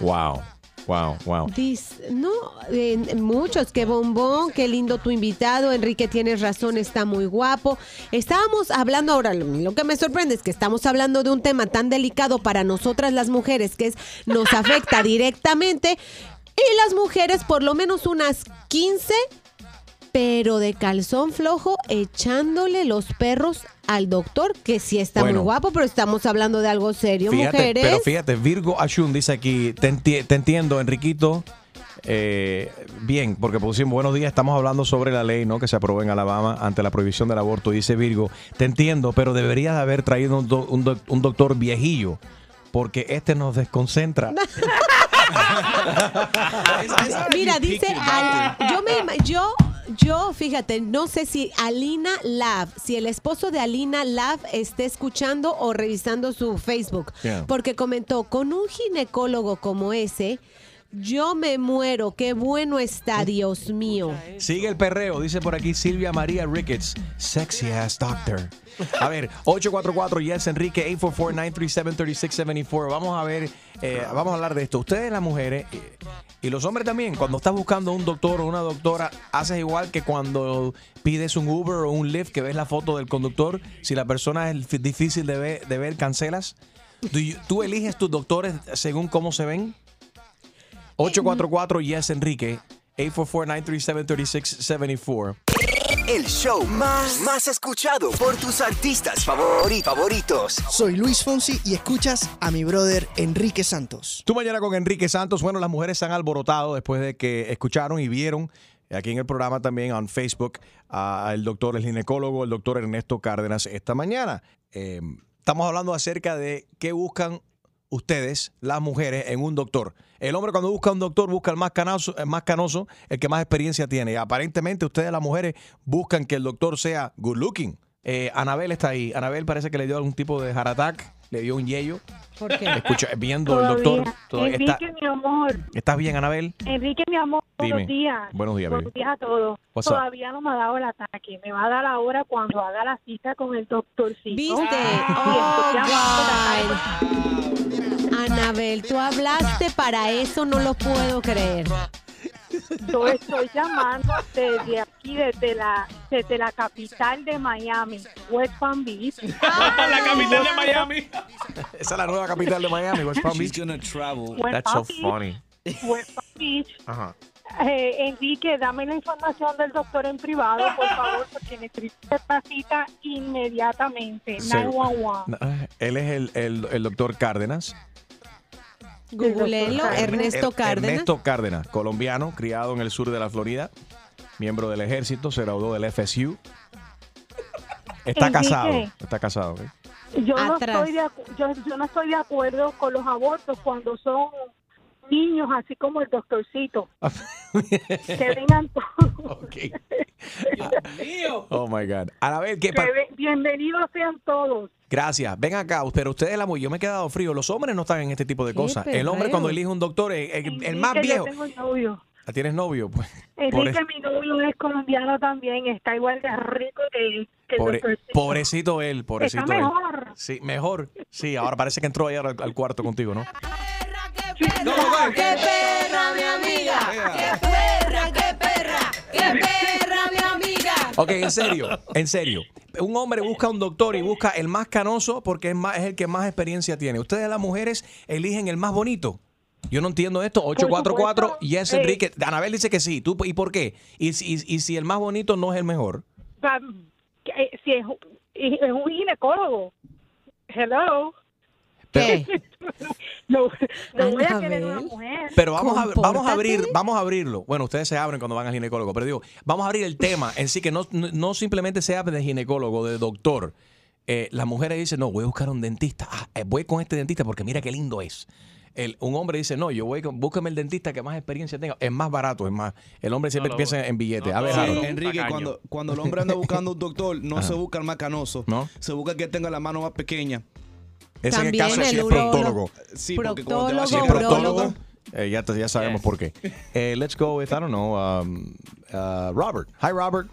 Wow, wow, wow. dis- no, eh, muchos, qué bombón, qué lindo tu invitado. Enrique, tienes razón, está muy guapo. Estábamos hablando ahora, lo lo que me sorprende es que estamos hablando de un tema tan delicado para nosotras las mujeres, que es, nos afecta directamente. Y las mujeres, por lo menos unas 15, pero de calzón flojo, echándole los perros al doctor, que sí está Bueno. muy guapo, pero estamos hablando de algo serio, Fíjate, mujeres. pero fíjate, Virgo Ashun dice aquí, te, enti- te entiendo, Enriquito. Eh, bien, porque pusimos buenos días, estamos hablando sobre la ley ¿no? que se aprobó en Alabama ante la prohibición del aborto. Dice Virgo, te entiendo, pero deberías de haber traído un, do- un doc- un doctor viejillo, porque este nos desconcentra. Mira, dice, al- yo me yo, yo, fíjate, no sé si Alina Lav, si el esposo de Alina Lav esté escuchando o revisando su Facebook, Yeah. porque comentó, con un ginecólogo como ese, yo me muero, qué bueno está, Dios mío. Sigue el perreo, dice por aquí Silvia María Ricketts, sexy ass doctor. A ver, 844 Yes Enrique 844-937-3674. Vamos a ver, eh, vamos a hablar de esto. Ustedes las mujeres eh, y los hombres también, cuando estás buscando un doctor o una doctora, haces igual que cuando pides un Uber o un Lyft que ves la foto del conductor. Si la persona es difícil de ver, de ver cancelas. ¿Tú eliges tus doctores según cómo se ven? 844 Yes Enrique 844-937-3674. El show más, más escuchado por tus artistas favori- favoritos. Soy Luis Fonsi y escuchas a mi brother Enrique Santos. Tú mañana con Enrique Santos. Bueno, las mujeres se han alborotado después de que escucharon y vieron aquí en el programa también en Facebook al doctor, el ginecólogo, el doctor Ernesto Cárdenas esta mañana. Eh, estamos hablando acerca de qué buscan ustedes, las mujeres, en un doctor. El hombre cuando busca un doctor busca el más canoso, el más canoso, el que más experiencia tiene. Y aparentemente ustedes, las mujeres, buscan que el doctor sea good looking. Eh, Anabel está ahí. Anabel parece que le dio algún tipo de heart attack, le dio un yello. ¿Por qué? Escucha, viendo el doctor. todavía está- Enrique, mi amor. ¿Estás bien, Anabel? Enrique, mi amor, Dime. buenos días. Buenos días, Buenos baby. días a todos. What's up? Todavía no me ha dado el ataque. Me va a dar ahora cuando haga la cita con el doctorcito. ¿Viste? Oh, Anabel, tú hablaste para eso, no lo puedo creer. Yo estoy llamando desde aquí, desde la, desde la capital de Miami, West Palm Beach. la capital de Miami. Esa es la nueva capital de Miami, West Palm She's Beach. gonna travel. West That's so Palm Beach. funny. West Palm Beach. Ajá. Eh, Enrique, dame la información del doctor en privado, por favor, porque necesito esta cita inmediatamente. Sí. 911. Él es el, el- el doctor Cárdenas. Googleenlo, Ernesto Er- Cárdenas. Ernesto Cárdenas, colombiano, criado en el sur de la Florida, miembro del ejército, se graduó del FSU. Está Enrique. casado. Está casado. Yo no, estoy de, acu- yo, yo no estoy de acuerdo con los abortos cuando son niños, así como el doctorcito. que vengan todos. Oh my God. Anabel, ¿qué Que pa- ve- bienvenidos sean todos. Gracias. Ven acá, pero ustedes la yo me he quedado frío. Los hombres no están en este tipo de Qué cosas. El hombre cuando elige un doctor, eh, eh, el, más Enrique, viejo. Yo tengo novio. Ah, ¿Tienes novio? Pues, Enrique, eso- mi novio es colombiano también. Está igual de rico que, que el Pobre- pobrecito él, pobrecito Está él. mejor. Sí, mejor. Sí, ahora parece que entró ayer al, al cuarto contigo, ¿no? ¡Qué perra, mi Ok, en serio, en serio. Un hombre busca un doctor y busca el más canoso porque es, más, es el que más experiencia tiene. Ustedes las mujeres eligen el más bonito. Yo no entiendo esto. 844 supuesto. Yes, Sí. Enrique. Anabel dice que sí. ¿Tú, ¿Y por qué? ¿Y, si- y- y si el más bonito no es el mejor? Eh, si es, es un ginecólogo. Hello. Pero, No, no voy a Anabel. querer una mujer. pero vamos, a, vamos a abrir, vamos a abrirlo. Bueno, ustedes se abren cuando van al ginecólogo, pero digo, vamos a abrir el tema en sí, que no, no, simplemente se hable de ginecólogo, de doctor. Eh, las mujeres dicen, no, voy a buscar un dentista. Ah, eh, voy con este dentista porque mira qué lindo es. El, un hombre dice, no, yo voy con, búscame el dentista que más experiencia tenga. Es más barato, es más. El hombre siempre piensa en billetes. a ver, Sí. Enrique, cuando, cuando el hombre anda buscando un doctor, no Ajá. se busca el más canoso. ¿No? Se busca el que tenga la mano más pequeña. Ese en el También caso el sí es proctólogo. Sí, porque cuando te Proctólogo, vas Si a es ir al urólogo. proctólogo, eh, ya, te- ya sabemos por qué. Eh, let's go with, I don't know, um, uh, Robert. Hi, Robert.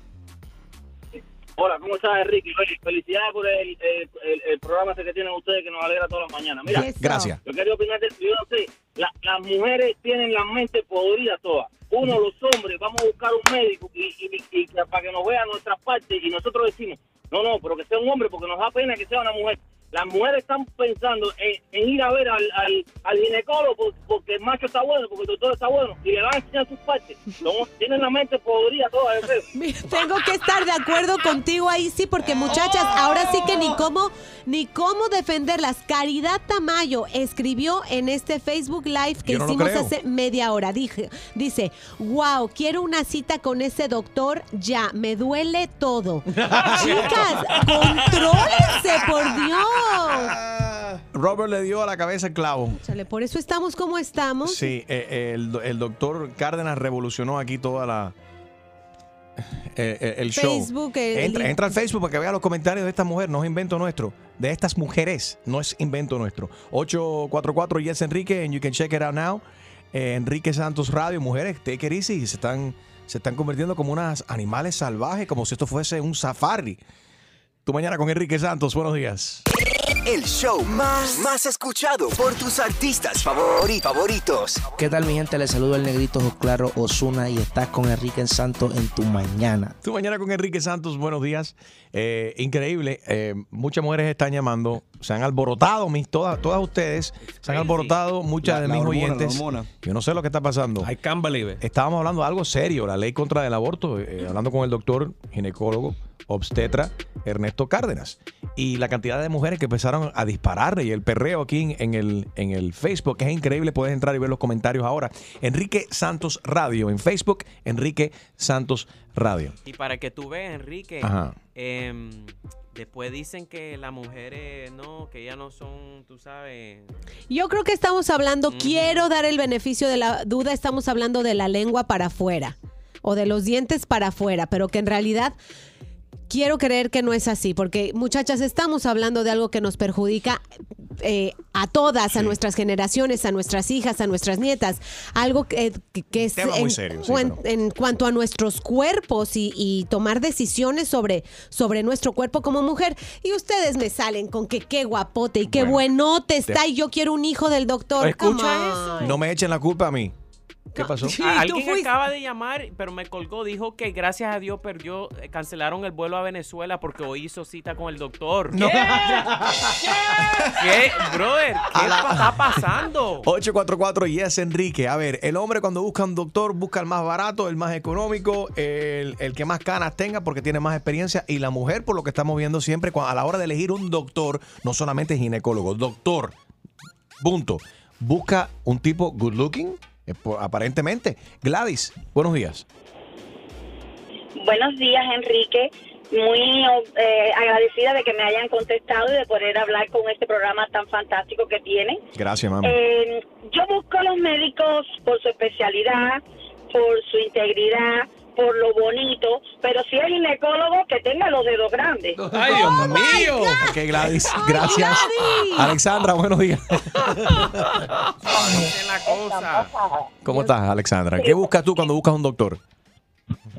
Hola, ¿cómo estás, Enrique? Oye, felicidades por el, el, el- el programa ese que tienen ustedes que nos alegra todas las mañanas. Mira, Eso. Gracias. yo quería opinar de yo no sé, la- las mujeres tienen la mente podrida todas. Uno, los hombres, vamos a buscar un médico y, y- y que- para que nos vea nuestras partes y nosotros decimos, no, no, pero que sea un hombre porque nos da pena que sea una mujer. Las mujeres están pensando en, en ir a ver al, al, al ginecólogo por- porque el macho está bueno, porque el doctor está bueno y le van a enseñar sus partes. Somos- tienen la mente podrida. Mira, Tengo que estar de acuerdo contigo ahí, sí, porque muchachas, ahora sí que ni cómo, ni cómo defenderlas. Caridad Tamayo escribió en este Facebook Live que Yo no hicimos hace media hora. Dije, dice, wow, quiero una cita con ese doctor ya, me duele todo. Chicas, contrólense, por Dios. Robert le dio a la cabeza el clavo. Chale, por eso estamos como estamos. Sí, eh, el, do- el doctor Cárdenas revolucionó aquí toda la. eh, eh, el show. Facebook, el- entra, entra al Facebook para que vea los comentarios de esta mujer, no es invento nuestro. De estas mujeres, no es invento nuestro. 844 Yes Enrique, and you can check it out now. Eh, Enrique Santos Radio, mujeres, take it easy, se están, se están convirtiendo como unas animales salvajes, como si esto fuese un safari. Tu mañana con Enrique Santos, buenos días. El show más, más escuchado por tus artistas favori- favoritos. ¿Qué tal mi gente? Les saludo el negrito Claro Osuna y estás con Enrique Santos en tu mañana. Tu mañana con Enrique Santos, buenos días. Eh, increíble, eh, muchas mujeres están llamando, se han alborotado, mis, todas, todas ustedes se han alborotado, muchas La- de la mis hormona, oyentes. Yo no sé lo que está pasando. I can't believe it. Estábamos hablando de algo serio, la ley contra el aborto, eh, hablando con el doctor ginecólogo, obstetra Ernesto Cárdenas. Y la cantidad de mujeres que empezaron a dispararle y el perreo aquí en, el, en el Facebook es increíble. Puedes entrar y ver los comentarios ahora. Enrique Santos Radio en Facebook, Enrique Santos Radio. Y para que tú veas, Enrique, Ajá. em, después dicen que las mujeres no, que ya no son, tú sabes. Yo creo que estamos hablando, quiero dar el beneficio de la duda, estamos hablando de la lengua para afuera o de los dientes para afuera, pero que en realidad quiero creer que no es así, porque muchachas, estamos hablando de algo que nos perjudica eh, a todas, a nuestras generaciones, a nuestras hijas, a nuestras nietas, algo que, que- es Tema muy en, serio, sí, cuan- pero- en cuanto a nuestros cuerpos y, y tomar decisiones sobre, sobre nuestro cuerpo como mujer. Y ustedes me salen con que qué guapote y qué Bueno, buenote te- está y yo quiero un hijo del doctor. Escucha eso. No me echen la culpa a mí. ¿Qué pasó? A- Alguien acaba de llamar, pero me colgó, dijo que gracias a Dios perdió, eh, cancelaron el vuelo a Venezuela porque hoy hizo cita con el doctor. No. ¿Qué? ¿Qué? Brother, ¿qué está pasando? 844 Yes Enrique. A ver, el hombre cuando busca un doctor busca el más barato, el más económico, el, el que más canas tenga porque tiene más experiencia. Y la mujer, por lo que estamos viendo siempre, a la hora de elegir un doctor, no solamente ginecólogo, doctor, punto. Busca un tipo good looking, aparentemente. Gladys, buenos días. Buenos días, Enrique. Muy eh, agradecida de que me hayan contestado y de poder hablar con este programa tan fantástico que tienen. Gracias, mami. Eh, yo busco a los médicos por su especialidad, por su integridad, por lo bonito, pero si es ginecólogo, que tenga los dedos grandes. ¡Ay, Dios mío! Ok, Gladys, gracias. Alexandra, buenos días. la cosa. ¿Cómo estás, Alexandra? ¿Qué buscas tú cuando buscas un doctor?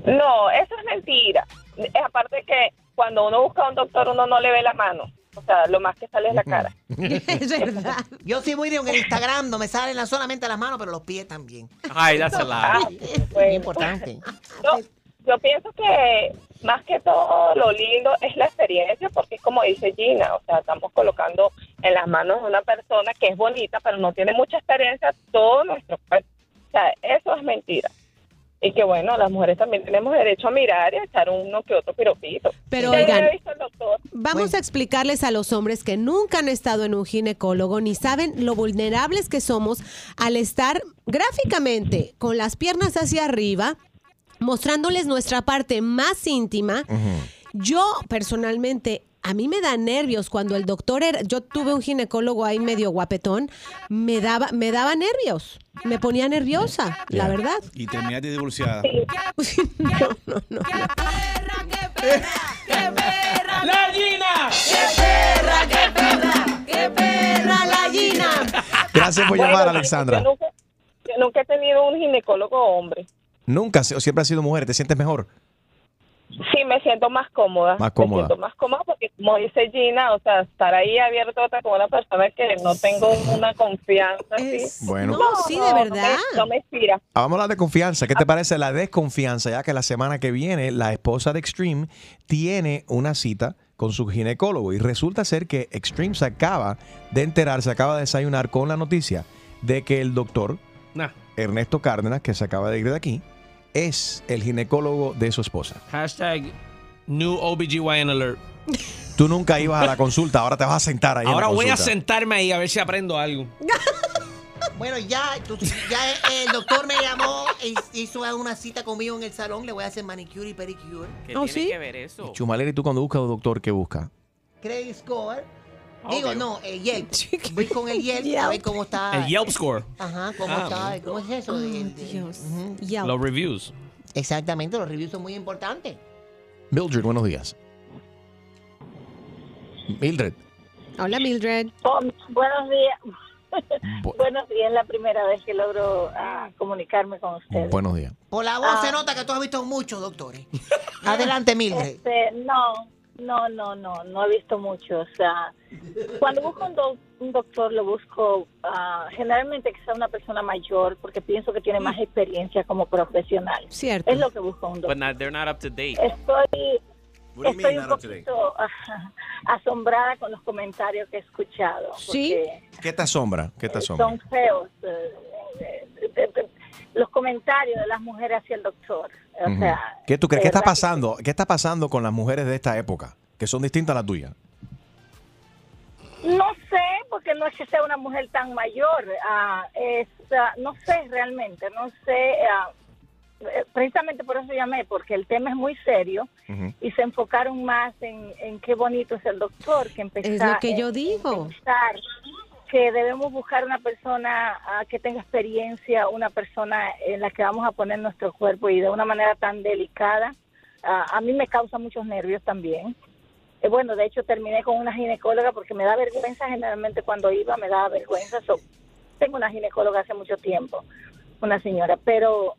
No, eso es mentira. Es aparte que cuando uno busca a un doctor uno no le ve la mano. O sea, lo más que sale es la cara. Es verdad. Yo sí muy de en el Instagram, no me salen la- solamente las manos, pero los pies también. Ay, that's a lie. Muy importante. No, yo pienso que más que todo lo lindo es la experiencia, porque es como dice Gina, o sea, estamos colocando en las manos de una persona que es bonita, pero no tiene mucha experiencia todo nuestro cuerpo. O sea, eso es mentira. Y que bueno, las mujeres también tenemos derecho a mirar y a echar uno que otro piropito. Pero. Vamos a explicarles a los hombres que nunca han estado en un ginecólogo ni saben lo vulnerables que somos al estar gráficamente con las piernas hacia arriba, mostrándoles nuestra parte más íntima. Yo personalmente, a mí me da nervios cuando el doctor era, yo tuve un ginecólogo ahí medio guapetón, me daba, me daba nervios, me ponía nerviosa, la verdad. Y terminaste divorciada. no, no, no. ¡La Gina! ¡Qué perra, qué perra! ¡Qué perra la Gina! Gracias por Bueno, llamar, yo Alexandra. nunca, yo nunca he tenido un ginecólogo hombre. Nunca, o siempre has sido mujer, ¿te sientes mejor? Sí, me siento más cómoda. Más cómoda. Me siento más cómoda porque, como dice Gina, o sea, estar ahí abierto con una persona que no tengo una confianza. así. Bueno. No, No, sí, de no, no me- verdad. No me inspira. Ah, Vamos a hablar de confianza. ¿Qué te parece la desconfianza? Ya que la semana que viene la esposa de Extreme tiene una cita con su ginecólogo y resulta ser que Extreme se acaba de enterar, se acaba de desayunar con la noticia de que el doctor Nah. Ernesto Cárdenas, que se acaba de ir de aquí, es el ginecólogo de su esposa. Hashtag new OBGYN alert. Tú nunca ibas a la consulta, ahora te vas a sentar ahí. en la Ahora voy a consulta. sentarme ahí a ver si aprendo algo. Bueno, ya, tú- ya eh, el doctor me llamó, e hizo una cita conmigo en el salón, le voy a hacer manicure y pedicure. ¿Qué ¿Oh, tiene sí? que ver eso? Chumaleri, tú cuando buscas un doctor, ¿qué busca? Credit score. Digo, Obvio. no, el Yelp. Voy con el Yelp a ver cómo está. El Yelp score. Ajá, cómo Ah, está, cómo es eso. de- de- Dios. Ujú. Los reviews. Exactamente, los reviews son muy importantes. Mildred, buenos días. Mildred. Hola, Mildred. Oh, buenos días. Bu- buenos días, es la primera vez que logro ah, comunicarme con ustedes. Buenos días. Por la voz Ah. se nota que tú has visto muchos doctores. Adelante, Mildred. Este, no, no, no, no, no he visto mucho. O sea, cuando busco un, doc- un doctor, lo busco ah, generalmente que sea una persona mayor, porque pienso que tiene más experiencia como profesional. Cierto. Es lo que busco un But doctor. not, they're not up to date. Estoy, What do estoy mean, un poquito ah, asombrada con los comentarios que he escuchado. Sí. ¿Qué te asombra? ¿Qué te asombra? Son feos. Los comentarios de las mujeres hacia el doctor. O sea, ¿Qué tú crees? ¿Qué está que- pasando? ¿Qué está pasando con las mujeres de esta época? Que son distintas a las tuyas. No sé, porque no es que sea una mujer tan mayor. ah, es, ah, no sé realmente, no sé. ah, eh, precisamente por eso llamé, porque el tema es muy serio y se enfocaron más en, en qué bonito es el doctor que empezar. Es lo que yo digo. en que debemos buscar una persona que tenga experiencia, una persona en la que vamos a poner nuestro cuerpo y de una manera tan delicada. A mí me causa muchos nervios también. Eh, bueno, de hecho terminé con una ginecóloga porque me da vergüenza, generalmente cuando iba me daba vergüenza. So, tengo una ginecóloga hace mucho tiempo, una señora, pero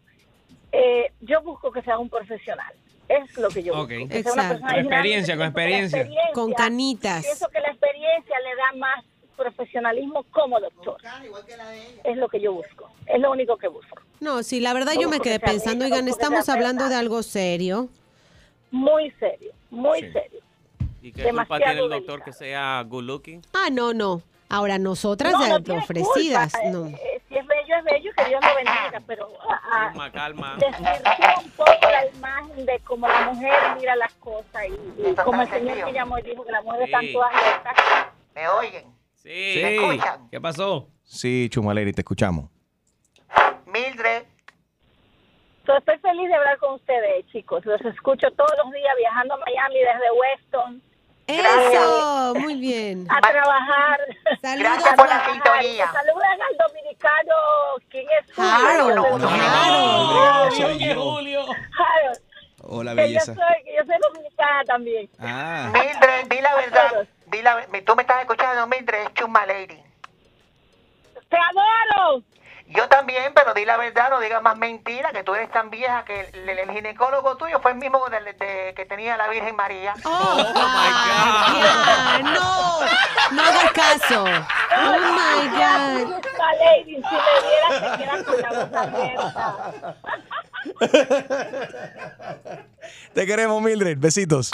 eh, yo busco que sea un profesional. Es lo que yo busco. que sea una Exacto. persona- Con experiencia, con experiencia. Con canitas. Pienso que la experiencia le da más profesionalismo como doctor. Es lo que yo busco. Es lo único que busco. No, sí, la verdad yo me quedé pensando, oigan, estamos hablando de algo serio. Muy serio, muy serio. ¿Y qué culpa demasiado tiene el doctor que sea good looking? Ah, no, no. Ahora nosotras No, de no ofrecidas, culpa. no. Eh, si es bello, es bello, que Dios lo bendiga, pero ah, ah, Calma, calma. un poco la imagen de cómo la mujer mira las cosas y, y como el señor que llamó y dijo que mujeres están Sí. todas locas. ¿Me oyen? Sí. ¿Me escuchan? ¿Qué pasó? Sí, Chumaleri, te escuchamos. Mildred. So, estoy feliz de hablar con ustedes, chicos. Los escucho todos los días viajando a Miami desde Weston. Eso, muy bien. A trabajar. Saludos. Gracias por la sintonía. Saludan al dominicano. ¿Quién es? Julio? Harold, Harold. soy yo. Harold. Hola, yo belleza. soy, yo soy dominicana también. Ah. Mildred, di la verdad. Di la, tú me estás escuchando, Mildred, es Chuma Lady. ¡Te adoro! Yo también, pero di la verdad, no digas más mentira, que tú eres tan vieja que el, el- el ginecólogo tuyo fue el mismo de- de- que tenía la Virgen María. Oh, my God. No, no hagas caso. Oh my God. Si me vieras, te quieras con la boca abierta. Te queremos, Mildred. Besitos.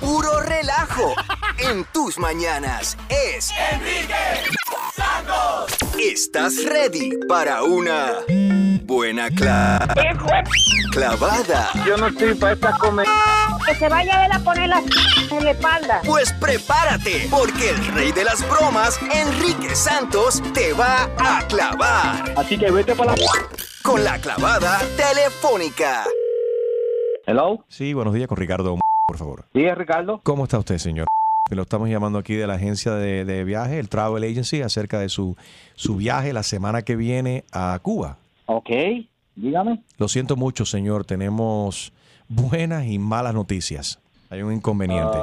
Puro relajo en tus mañanas es Enrique ¿Estás ready para una buena cla- clavada? Yo no estoy para esta comer. Que se vaya él a poner la en la espalda. Pues prepárate, porque el rey de las bromas, Enrique Santos, te va a clavar. Así que vete para la... Con la clavada telefónica. Hello. Sí, buenos días con Ricardo, por favor. Sí, Ricardo. ¿Cómo está usted, señor? Lo estamos llamando aquí de la agencia de, de viaje, el Travel Agency, acerca de su, su viaje la semana que viene a Cuba. Ok, dígame. Lo siento mucho, señor. Tenemos buenas y malas noticias. Hay un inconveniente.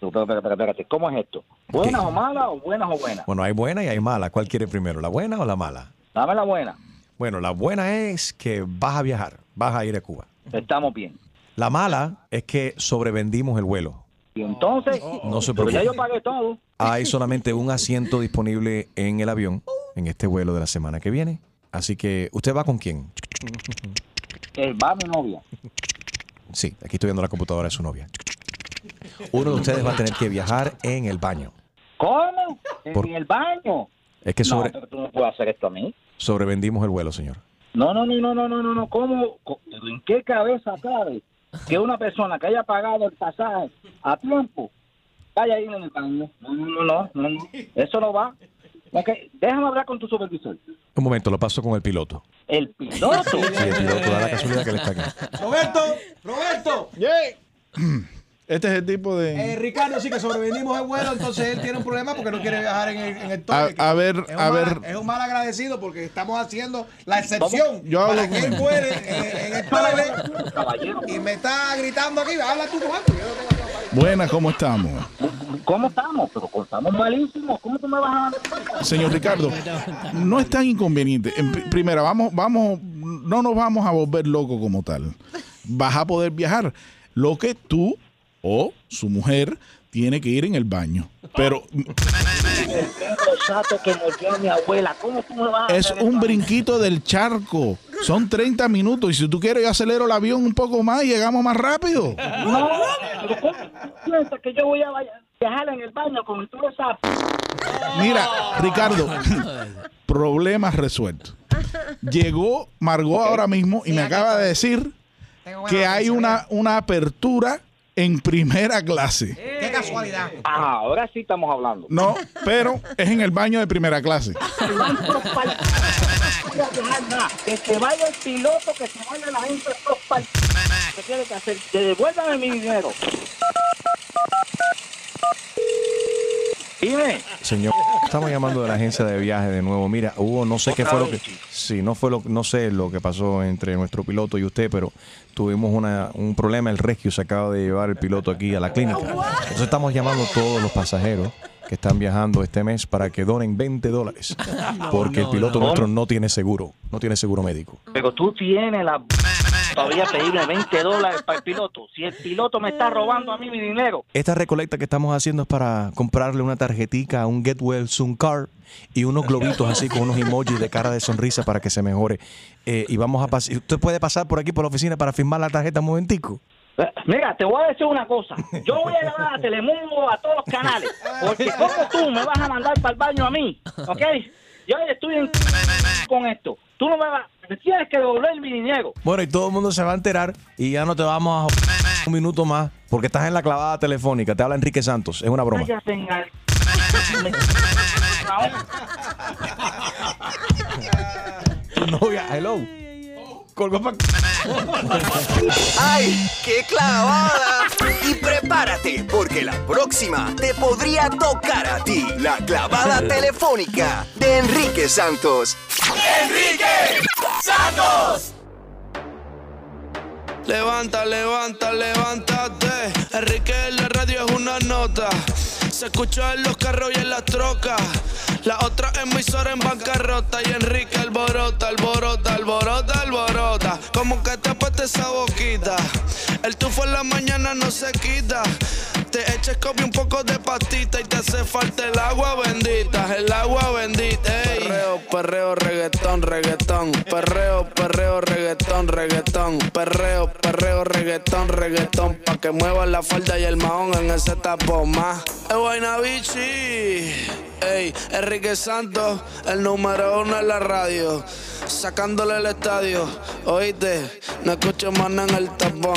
Espera, espera, espera, espérate. ¿Cómo es esto? ¿Buenas o malas o buenas o buenas? Bueno, hay buena y hay mala. ¿Cuál quiere primero, la buena o la mala? Dame la buena. Bueno, la buena es que vas a viajar, vas a ir a Cuba. Estamos bien. La mala es que sobrevendimos el vuelo. Y entonces, No se pero ya yo pagué todo. Hay solamente un asiento disponible en el avión en este vuelo de la semana que viene. Así que, ¿usted va con quién? Eh, va mi novia. Sí, aquí estoy viendo la computadora de su novia. Uno de ustedes va a tener que viajar en el baño. ¿Cómo? ¿En Por- el baño? Es que No, sobre, pero tú no puedes hacer esto a mí. sobrevendimos el vuelo, señor. No, no, no, no, no, no, no, no. ¿Cómo? Co- ¿En qué cabeza cabe que una persona que haya pagado el pasaje a tiempo vaya a ir en el baño? No, no, no, no, no, no. Eso no va. Ok, déjame hablar con tu supervisor. Un momento, lo paso con el piloto. El piloto. Sí, el piloto da la casualidad que él está aquí. Roberto, Roberto. Este es el tipo de... Eh, Ricardo, sí que sobrevivimos el vuelo, entonces él tiene un problema porque no quiere viajar en el, en el toque. a ver, Es un, a mal, ver. es un mal agradecido porque estamos haciendo la excepción Yo hablo para con que él vuele eh, en el toque y me está gritando aquí, habla tú él. Buenas, ¿cómo estamos? ¿Cómo estamos? Pero estamos malísimos. ¿Cómo tú me vas a...? Señor Ricardo, no es tan inconveniente. En pri- primera, vamos, vamos, no nos vamos a volver locos como tal. Vas a poder viajar. Lo que tú o su mujer tiene que ir en el baño. Pero El perro chato que mordió a mi abuela. ¿Cómo tú me vas a es un brinquito del charco. Son 30 minutos y si tú quieres yo acelero el avión un poco más y llegamos más rápido. No, pero ¿cómo piensas que yo voy a viajar en el baño con esa... Mira, Ricardo, problemas resueltos. Llegó Margot ahora mismo y me acaba de decir que hay una, una apertura en primera clase. Qué casualidad. Ah, ahora sí estamos hablando. No, pero es en el baño de primera clase. Que se vaya el piloto, que se vaya la gente. ¿Qué tiene que hacer? Que devuélvame mi dinero. Dime. Señor, estamos llamando de la agencia de viaje de nuevo. Mira, hubo no sé qué fue lo que sí, no fue lo no sé lo que pasó entre nuestro piloto y usted, pero tuvimos una, un problema, el rescue se acaba de llevar el piloto aquí a la clínica. Entonces estamos llamando a todos los pasajeros que están viajando este mes para que donen 20 dólares, porque el no, piloto no. nuestro no tiene seguro, no tiene seguro médico. Pero tú tienes la... Todavía pedirle 20 dólares para el piloto. Si el piloto me está robando a mí mi dinero. Esta recolecta que estamos haciendo es para comprarle una tarjetica a un Get Well Soon Card y unos globitos así con unos emojis de cara de sonrisa para que se mejore. Eh, y vamos a pasar. ¿Usted puede pasar por aquí por la oficina para firmar la tarjeta un momentico? Mira, te voy a decir una cosa. Yo voy a llamar a Telemundo, a todos los canales. Porque como tú me vas a mandar para el baño a mí, ¿ok? Yo estoy en con esto. Tú no me vas... Tienes que devolver mi dinero. Bueno, y todo el mundo se va a enterar y ya no te vamos a un minuto más porque estás en la clavada telefónica. Te habla Enrique Santos. Es una broma. Tu novia, hello. Colgó pa- ¡Ay, qué clavada! Y prepárate, porque la próxima te podría tocar a ti. La clavada telefónica de Enrique Santos. Enrique Santos. Levanta, levanta, levántate. Enrique en la radio es una nota. Se escucha en los carros y en las trocas. La otra emisora en bancarrota. Y Enrique alborota, alborota, alborota, alborota. Como que te apete esa boquita. El tufo en la mañana no se quita. Te eches como un poco de pastita y te hace falta el agua bendita, el agua bendita. Ey. perreo, reggaetón, reggaetón. Perreo, perreo, reggaetón, reggaetón. Perreo, perreo, reggaetón, reggaetón. Pa' que mueva la falda y el mahón en ese tapón más. Es Guaynabichi. Ey, Enrique Santos, el número uno en la radio. Sacándole el estadio. Oíste, no escucho más en el tapón.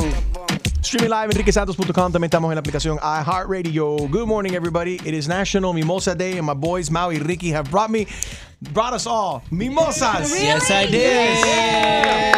Streaming live, enriquesantos.com. También estamos en la aplicación iHeartRadio. Good morning, everybody. It is National Mimosa Day, and my boys, Mau y Ricky, have brought me, brought us all mimosas. Yes, I did.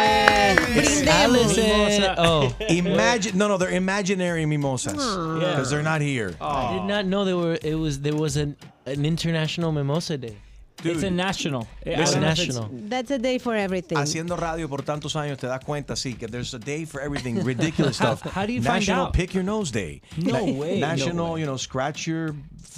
Allison. Oh. Imagine, no, no, they're imaginary mimosas Yeah. because they're not here. I did not know there were. It was there was an an international mimosa day. It's a national. It's don't know if it's- national. That's a day for everything. Haciendo radio por tantos años te das cuenta, sí, que there's a day for everything, ridiculous How- stuff. how do you find National out? Pick Your Nose Day. No Na- way, no National, way. you know, Scratch Your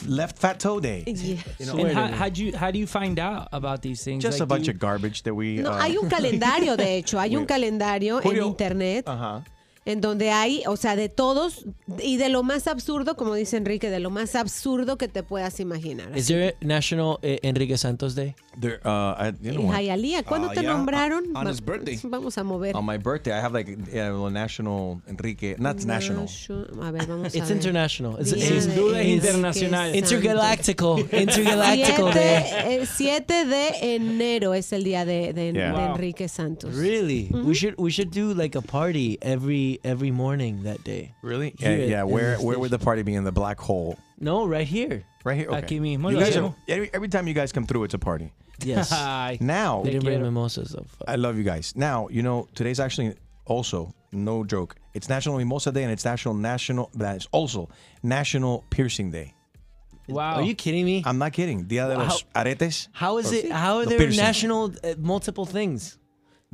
left fat toe day. You know, and how, how do you how do you find out about these things? just Like, a bunch do of garbage that we. No, uh, hay un calendario, de hecho, hay un we- calendario Julio. en internet Ajá. En donde hay, o sea, de todos y de lo más absurdo, como dice Enrique, de lo más absurdo que te puedas imaginar. Is there a National eh, Enrique Santos Day? There, uh, I, you know? Hialeah, ¿cuándo Uh, te yeah, nombraron? on his birthday. Vamos a mover. On my birthday, I have like yeah, national Enrique, not national. Nation- A ver, vamos a It's ver. international. It's, it's- internacional. Intergalactical. Intergalactical Siete, Day. eh, 7 de enero es el día de, de- Yeah. de Wow. Enrique Santos. Really? We should we should do like a party every every morning that day. Really? Here Yeah, at- yeah. in Where the where would the party be in the black hole? No, right here. Right here. Okay. Aquí mismo You lo guys are, hacemos. every, every time you guys come through, it's a party. Yes. now They didn't bring mimosas though. I love you guys. Now you know today's actually also no joke. It's National Mimosa Day and it's National National. That's also National Piercing Day. Wow. Are you kidding me? I'm not kidding. Dia de los aretes. How is Or- it? How are the there piercing. national uh, multiple things?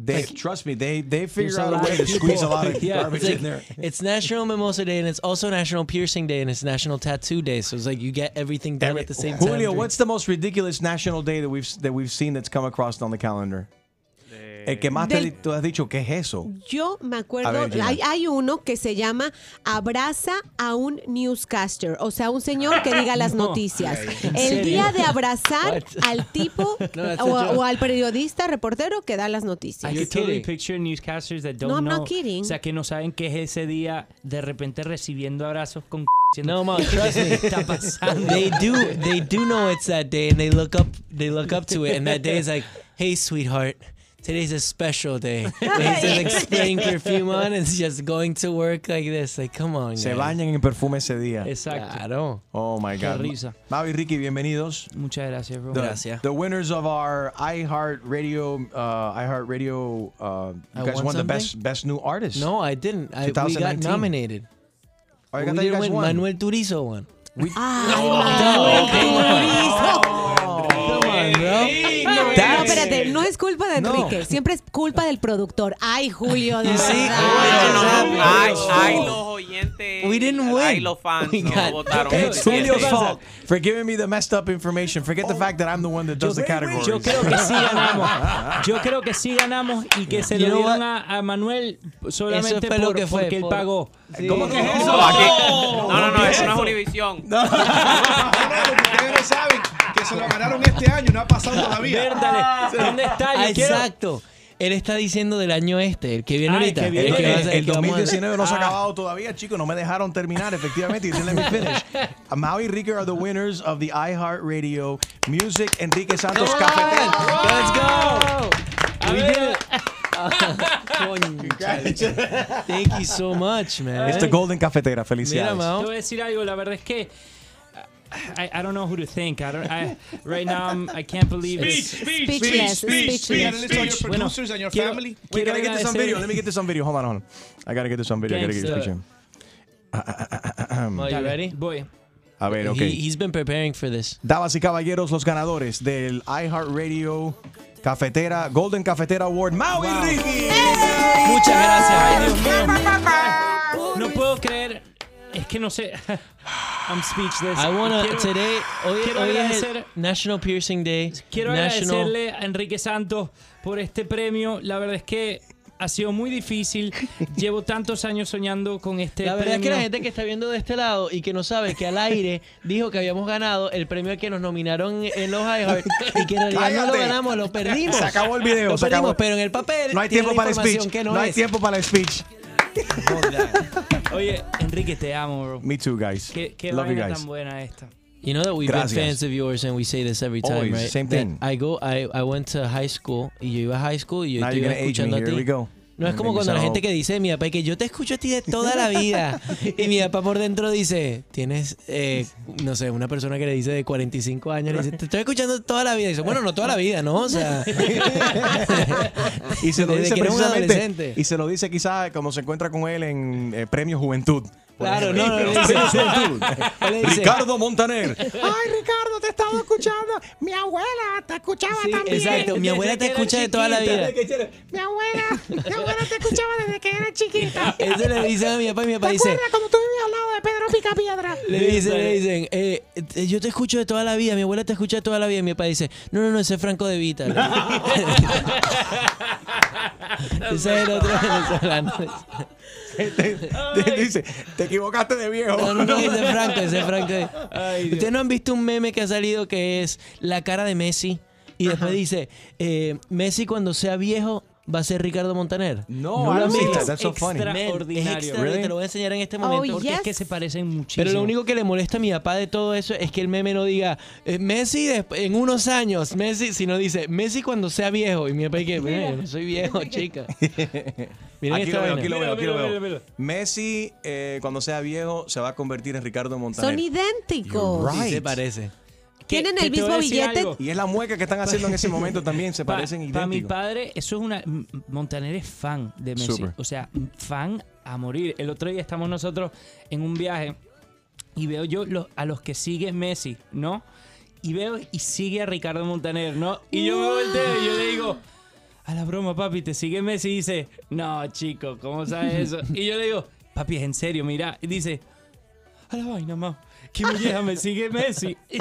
They trust me. They they figure out a way to squeeze a lot of Yeah, garbage like- in there. It's National Mimosa Day and it's also National Piercing Day and it's National Tattoo Day. So it's like you get everything done at the same time. Julio, what's the most ridiculous national day that we've that we've seen that's come across on the calendar? El que más te Del- tú has dicho, ¿qué es eso? Yo me acuerdo, ver, hay, hay uno que se llama Abraza a un newscaster, o sea, un señor que diga las No. noticias. ¿En El día de abrazar al tipo No, o, al periodista, reportero que da las noticias. Could totally picture newscasters that don't No, I'm know. not kidding. O sea, que no saben qué es ese día de repente recibiendo abrazos con No, man, trust me. ¿Qué está pasando? They do they do know it's that day and they look up they look up to it and that day is like, hey sweetheart, today's a special day. And he's just like spraying perfume on and just going to work like this. Like, come on. Se guys. bañan en perfume ese día. Exacto. Claro. Oh my Qué God. risa. Mavi, Ricky, bienvenidos. Muchas gracias, bro. The, The winners of our iHeart Radio, uh, iHeart Radio, uh, you I guys won won the best best new artist. No, I didn't. I, we got nominated. Oh, I we got that you didn't guys win. won. Manuel Turizo won. We, Come on, bro. No, espérate, no es culpa de Enrique, siempre es culpa del productor. Ay, Julio, de verdad. No, no, ay, ay, los oyentes. We didn't win. Ay, los fans We no votaron. It's Julio's fault for giving me the messed up information. Forget the fact that I'm the one that does the categories. Yo creo que sí ganamos. Yo creo que sí ganamos y que se You lo dieron a, a Manuel solamente fue lo por- que fue, porque él pagó. ¿Cómo que es eso? No, no, no, no, eso no es Univisión. No, no, no saben que se lo ganaron este año, no ha pasado todavía. Vérdale, ¿dónde está? Yo quiero- Exacto. Él está diciendo del año este, el que viene Ay, ahorita. que viene. El, que El, el el que vamos a- 2019 no se ha Ah. acabado todavía, chicos. No me dejaron terminar, efectivamente. Let me finish. Uh, Mau y Ricky are the winners of the iHeartRadio Music Enrique Santos Café. Let's go. We did it. Thank you so much, man. It's the Golden Cafetera. Mira, Felicidades. Te Mao. voy a decir algo, la verdad es que I, I don't know who to thank. I don't, I, right now I'm, I can't believe Speech, it. speech, speech, speech. gotta listen to your Bueno, producers and your quiero- family. Wait, quiero gotta get to some agradecer- video. Let me get to some video. Hold on, hold on. I gotta get to some video. I gotta get your Gangsta. picture. Are you ready? Voy. A ver, ok. He, he's been preparing for this. Damas y caballeros, los ganadores del iHeartRadio Cafetera, Golden Cafetera Award, Mau y Ricky. Muchas gracias. Ay, Dios mío. No puedo creer. Es que no sé. I'm speechless. I wanna Quiero- today. Hoy, quiero hoy es agradecer- National Piercing Day. Quiero National. agradecerle a Enrique Santos por este premio. La verdad es que ha sido muy difícil. Llevo tantos años soñando con este La verdad es que la premio. gente que está viendo de este lado y que no sabe que al aire dijo que habíamos ganado el premio al que nos nominaron en los iHeart y que en realidad no lo Cállate. ganamos, lo perdimos. Se acabó el video, Lo se acabó. perdimos, pero en el papel No hay tiempo para el speech. No, no, hay es. tiempo para el speech. Oye, Enrique, te amo, bro. Me too, guys. Qué, qué Love you vaina guys. tan buena esta. You know that we've Gracias. been fans of yours and we say this every time, Always, right? same That thing. I go, I, I went to high school You yo iba a high school y yo Now you're iba gonna age me. a Here ti. we go. No es como cuando la gente que dice, mi papá, que yo te escucho a ti de toda la vida. y mi papá por dentro dice, tienes, eh, no sé, una persona que le dice de 45 años, le dice, te estoy escuchando toda la vida. Y dice, bueno, no toda la vida, ¿no? O sea, Y se lo dice precisamente. Y se lo dice quizás cuando se encuentra con él en eh, Premio Juventud. Claro, no, no, le dice- Ricardo Montaner. Ay, Ricardo, te estaba escuchando. Mi abuela te escuchaba Sí, también. exacto. Mi abuela te escucha de toda la vida. Mi abuela, mi abuela te escuchaba desde que era chiquita. Eso le dicen a mi papá y mi papá ¿Te dice, cuando tú vivías al lado de Pedro Picapiedra? Le dicen, le dicen, eh, eh, yo te escucho de toda la vida, mi abuela te escucha de toda la vida. Y mi papá dice, no, no, no, ese es Franco de Vita. ese es el otro venezolano. Dice, te equivocaste de viejo. No, no, no, es Franco, ese es Franco. Ay, Dios. Ustedes no han visto un meme que ha salido que es la cara de Messi y después dice, eh, Messi cuando sea viejo va a ser Ricardo Montaner. No, lo I han visto. that. That's so funny. Man, es Extraordinario. Really? te lo voy a enseñar en este Oh, momento. Porque es que se parecen muchísimo. Pero lo único que le molesta a mi papá de todo eso es que el meme no diga eh, Messi en unos años, Messi, sino dice Messi cuando sea viejo. Y mi papá que, "Mira, yo no soy viejo, chica. Miren Aquí esta lo veo, aquí lo veo, aquí lo veo. mira, mira. Messi, eh, cuando sea viejo, se va a convertir en Ricardo Montaner. Son idénticos. Sí, se right. parece. Tienen que el mismo billete. algo. Y es la mueca que están haciendo en ese momento también, se parecen Para mi idénticos. padre, eso es una. Montaner es fan de Messi. Súper. O sea, fan a morir. El otro día estamos nosotros en un viaje y veo yo los- a los que sigue Messi, ¿no? Y veo y sigue a Ricardo Montaner, ¿no? Y yo me volteo y yo le digo. A la broma, papi, te sigue Messi y dice, no, chico, ¿cómo sabes eso? Y yo le digo, papi, es en serio, mira. Y dice, a la vaina, ma, me sigue Messi.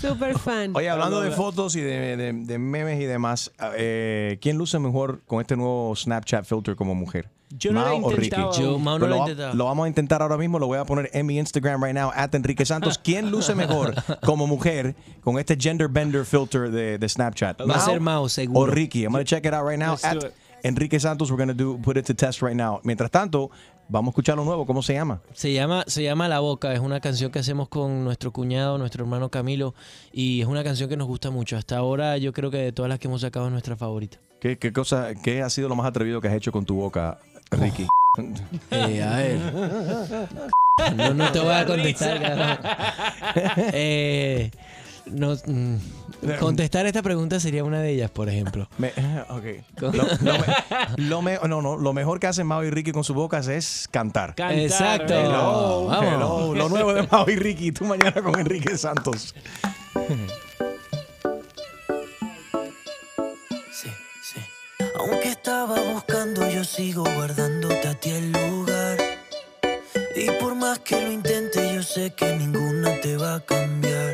Super fan. Oye, hablando de fotos y de, de- de memes y demás, eh, ¿quién luce mejor con este nuevo Snapchat filter como mujer? Yo no lo he Mao o Ricky? aún. Yo, Mao no lo he va- intentado. lo vamos a intentar ahora mismo, lo voy a poner en mi Instagram right now, at Enrique Santos. ¿Quién luce mejor como mujer con este gender bender filter de, de Snapchat? Va a ser Mao, seguro. O Ricky. I'm gonna check it out right now. Let's At it. Enrique Santos, we're gonna do put it to test right now. Mientras tanto, vamos a escuchar lo nuevo. ¿Cómo se llama? Se llama, se llama La Boca, es una canción que hacemos con nuestro cuñado, nuestro hermano Camilo, y es una canción que nos gusta mucho. Hasta ahora yo creo que de todas las que hemos sacado es nuestra favorita. ¿Qué, qué cosa, qué ha sido lo más atrevido que has hecho con tu boca, Ricky? Eh, a ver. No, no te voy a contestar. Eh, no, mm, contestar esta pregunta sería una de ellas, por ejemplo. Me- ok. Lo, lo me- lo me- no, no, lo mejor que hacen Mao y Ricky con sus bocas es cantar. Cantar, Exacto. Hello, Vamos. hello. Lo nuevo de Mao y Ricky. Tú mañana con Enrique Santos. Sí, sí. Aunque estaba buscando, yo sigo guardándote a ti el lugar. Y por más que lo intente, yo sé que ninguna te va a cambiar.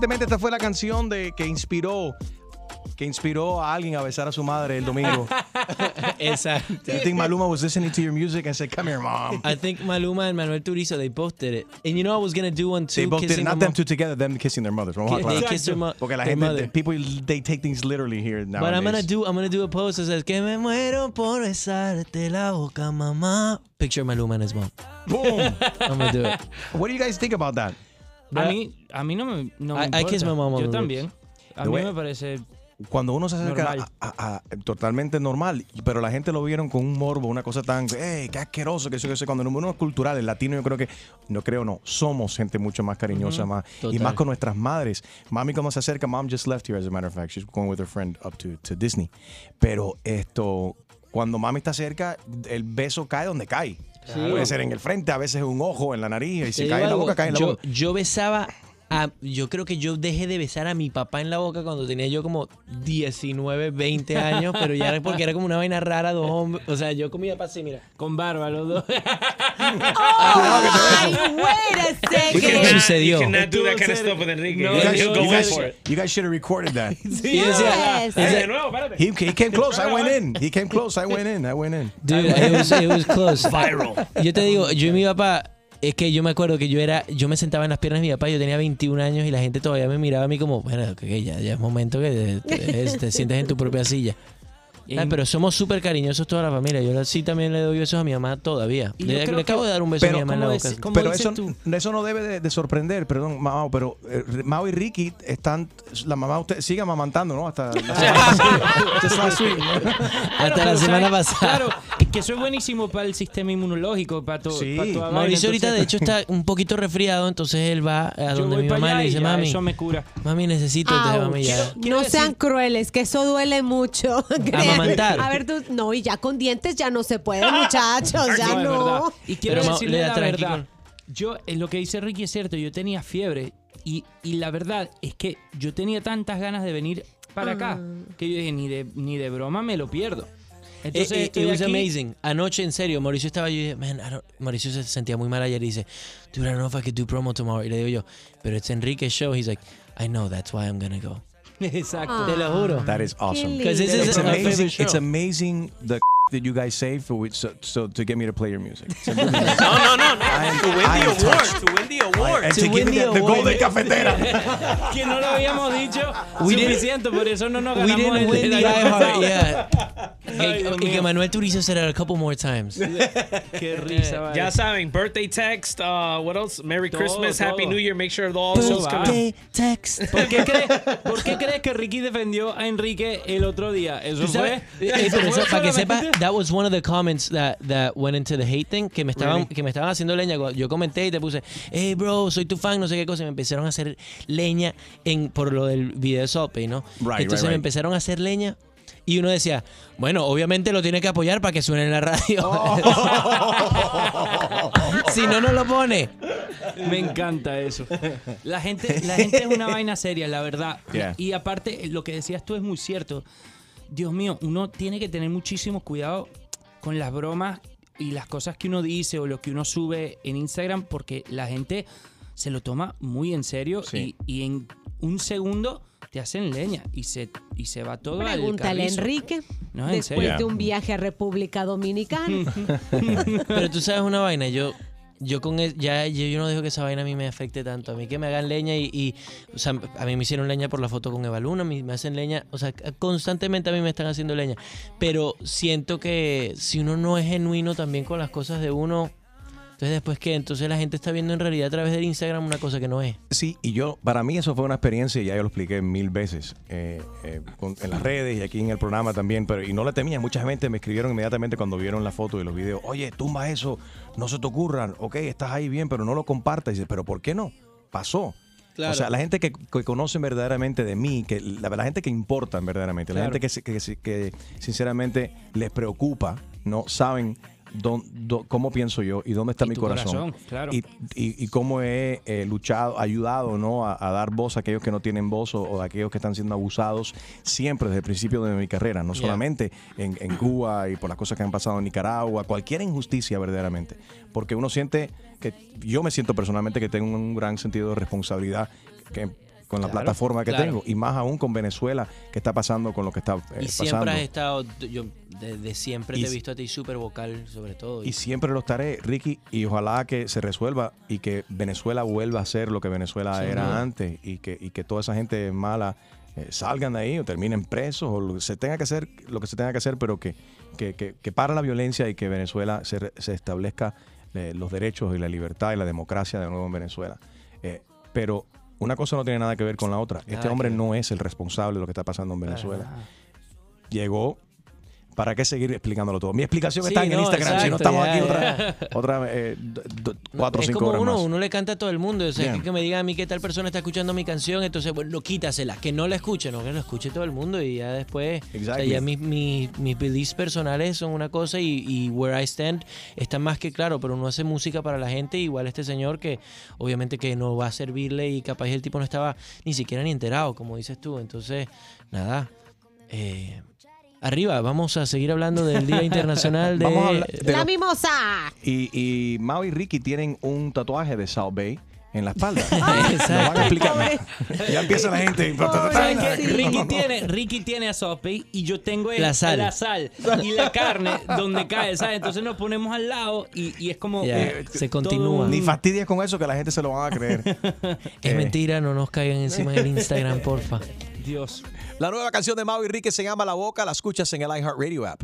Aparentemente esta fue la canción de que inspiró que inspiró a alguien a besar a su madre el domingo. Exacto. You think Maluma was listening to your music and said, "Come here, mom." I think Maluma and Manuel Turizo, they both did it. And you know, I was to do one too. They both did it, not them two together, them kissing their mothers. Vamos a They kissed their mo- Porque la their gente, mother. people, they take things literally here now. But I'm gonna do I'm gonna do a post that says que me muero por besarte la boca, mamá. Picture Maluma and his mom. Boom. I'm gonna do it. What do you guys think about that? A mí, a mí no me, no me I- I kiss importa. my mom on Yo también. A mí me parece Cuando uno se acerca Normal. a, a- a- totalmente normal, pero la gente lo vieron con un morbo, una cosa tan, hey, qué asqueroso, que eso, que eso. Cuando uno es cultural, el latino, yo creo que, no creo, no, somos gente mucho más cariñosa, más, y más con nuestras madres. Mami, cuando se acerca, mom just left here, as a matter of fact, she's going with her friend up to, to Disney. Pero esto, cuando mami está cerca, el beso cae donde cae. Sí. Puede ser en el frente, a veces un ojo, en la nariz, y si cae en la boca, cae en la yo, boca. yo besaba a, yo creo que yo dejé de besar a mi papá en la boca cuando tenía yo como 19, 20 años, pero ya era porque era como una vaina rara, dos hombres. O sea, yo con mi papá así, mira. con barba los dos. Ay, wait a ¿Qué second. sucedió? You cannot do that kind of stuff with Enrique. You guys, He'll go you guys- you should have recorded that. Decía, Yes. de nuevo, espérate. He, he came close. I went in. He came close. I went in. I went in. Dude, it was, it was close. Viral. Yo te digo, yo y mi papá, es que yo me acuerdo que yo era, yo me sentaba en las piernas de mi papá, yo tenía 21 años y la gente todavía me miraba a mí como, bueno, que ya, es momento que te sientes en tu propia silla. Pero somos súper cariñosos toda la familia. Yo sí también le doy besos a mi mamá todavía. Le, acabo que- de dar un beso a mi mamá en la boca. es- Pero eso, tú. eso no debe de, de sorprender, perdón, Mao, pero eh, Mao y Ricky están, la mamá usted sigue amamantando, ¿no? Hasta la semana- ¿no? Hasta la semana pasada. Claro, es que eso es buenísimo para el sistema inmunológico, para todo. Sí. vaina, Mauricio ahorita de hecho está un poquito resfriado, entonces él va a Yo donde mi mamá le dice, mami, Eso me cura. mami necesito, entonces Ouch. mami ya. Quiero No sean crueles, que eso duele mucho. Amamantar. A ver, tú, no, y ya con dientes ya no se puede, muchachos, ya No, es no. Y quiero Pero, decirle la verdad. con- Yo, eh, lo que dice Ricky es cierto, yo tenía fiebre y, y la verdad es que yo tenía tantas ganas de venir para acá Ah. que yo dije, ni de, ni de broma me lo pierdo. Entonces, Eh, eh, it was aquí- amazing. Anoche, en serio, Mauricio estaba yo y dije, man, I don't-" Mauricio se sentía muy mal ayer y dice, dude, I don't know if I could do promo tomorrow. Y le digo yo, pero it's Enrique's show. He's like, I know, that's why I'm gonna go. Exacto. Te lo juro. That is awesome. Because this is It's amazing. It's amazing the that you guys save for which, so, so to get me to play your music. No, no, no, no. I am- to win I the award. touched. To win the award. And To to give win me the the, the golden cafetera. que no lo habíamos dicho We didn't- suficiente, por eso no nos We didn't win the iHeart, yeah. Ay, Y- que. Manuel Turizo said it a couple more times. Qué risa. Ya saben, birthday text, uh, what else? Merry Todo, Christmas, Happy. New Year. Make sure all those come out. Birthday text. ¿Por qué, crees, ¿Por qué crees que Ricky defendió a Enrique el otro día? Eso ¿Tú sabes? fue. Eh, eso pero eso, fue para que sepa, solamente- that was one of the comments that, that went into the hate thing, que me estaban, Really? que me estaban haciendo leña. Yo comenté y te puse, hey bro, soy tu fan, no sé qué cosa. Y me empezaron a hacer leña en, por lo del video de Bay, ¿no? Right, Entonces right, me right. empezaron a hacer leña. Y uno decía, bueno, obviamente lo tiene que apoyar para que suene en la radio. si no, no lo pone. Me encanta eso. La gente, la gente es una vaina seria, la verdad. Yeah. Y aparte, lo que decías tú es muy cierto. Dios mío, uno tiene que tener muchísimo cuidado con las bromas y las cosas que uno dice o lo que uno sube en Instagram porque la gente se lo toma muy en serio Sí. y, y en un segundo te hacen leña y se, y se va todo al Pregúntale a carrizo. Enrique. No, en después serio. de un viaje a República Dominicana. Pero tú sabes una vaina, yo yo con el- ya yo, yo no dejo que esa vaina a mí me afecte tanto. A mí que me hagan leña y, y, o sea, a mí me hicieron leña por la foto con Eva Luna, me, me hacen leña, o sea, constantemente a mí me están haciendo leña. Pero siento que si uno no es genuino también con las cosas de uno, entonces después que entonces la gente está viendo en realidad a través del Instagram una cosa que no es. Sí, y yo, para mí eso fue una experiencia, ya yo lo expliqué mil veces eh, eh, con- en las redes y aquí en el programa también, pero y no le temía. Mucha gente me escribieron inmediatamente cuando vieron la foto y los videos, oye, tumba eso, no se te ocurran, ok, estás ahí bien, pero no lo compartas. Y dice, pero ¿por qué no? Pasó. Claro. O sea, la gente que, que conocen verdaderamente de mí, que la, la gente que importa verdaderamente, la gente que, que, que sinceramente les preocupa, no saben cómo pienso yo y dónde está mi corazón. corazón, claro. Y, y, y cómo he eh, luchado, ayudado ¿no? A, a dar voz a aquellos que no tienen voz o, o a aquellos que están siendo abusados siempre desde el principio de mi carrera, no Yeah. solamente en, en Cuba y por las cosas que han pasado en Nicaragua, cualquier injusticia verdaderamente, porque uno siente que yo me siento personalmente que tengo un gran sentido de responsabilidad que con la Claro, plataforma que claro. tengo y más aún con Venezuela que está pasando con lo que está eh, Y siempre pasando. has estado, yo desde siempre Y te he visto a ti súper vocal sobre todo. Y siempre lo estaré, Ricky, y ojalá que se resuelva y que Venezuela vuelva a ser lo que Venezuela era antes y que, y que toda esa gente mala eh, salgan de ahí o terminen presos o lo se tenga que hacer, lo que se tenga que hacer, pero que, que, que, que para la violencia y que Venezuela se, se establezca eh, los derechos y la libertad y la democracia de nuevo en Venezuela. Eh, pero una cosa no tiene nada que ver con la otra. este hombre no es el responsable de lo que está pasando en Venezuela. Llegó. ¿Para qué seguir explicándolo todo? Mi explicación Sí, está en el no, Instagram. si no estamos ya, aquí ya. otra, otra eh, cuatro o es cinco como horas uno, más. uno le canta a todo el mundo. O sea, que, que me diga a mí que tal persona está escuchando mi canción, entonces, bueno, quítasela. Que no la escuche, no, que lo escuche todo el mundo y ya después. O sea, Exactly. ya mis, mis, mis beliefs personales son una cosa y, y where I stand está más que claro, pero uno hace música para la gente. Igual este señor que obviamente que no va a servirle y capaz el tipo no estaba ni siquiera ni enterado, como dices tú. Entonces, nada. eh, arriba, vamos a seguir hablando del Día Internacional de. Hablar La mimosa. y, y Mao y Ricky tienen un tatuaje de South Bay en la espalda. Exacto. Nos van a explicar. ya empieza la gente. ¿Sabes qué? Ricky, tiene, Ricky tiene a Sope y yo tengo el- La sal. la sal y la carne donde cae, ¿sabes? Entonces nos ponemos al lado y, y es como... Eh, se continúa. un- Ni fastidies con eso que la gente se lo van a creer. Es Eh, mentira, no nos caigan encima del Instagram, porfa. La nueva canción de y Ricky se llama La Boca. La escuchas en el iHeartRadio app.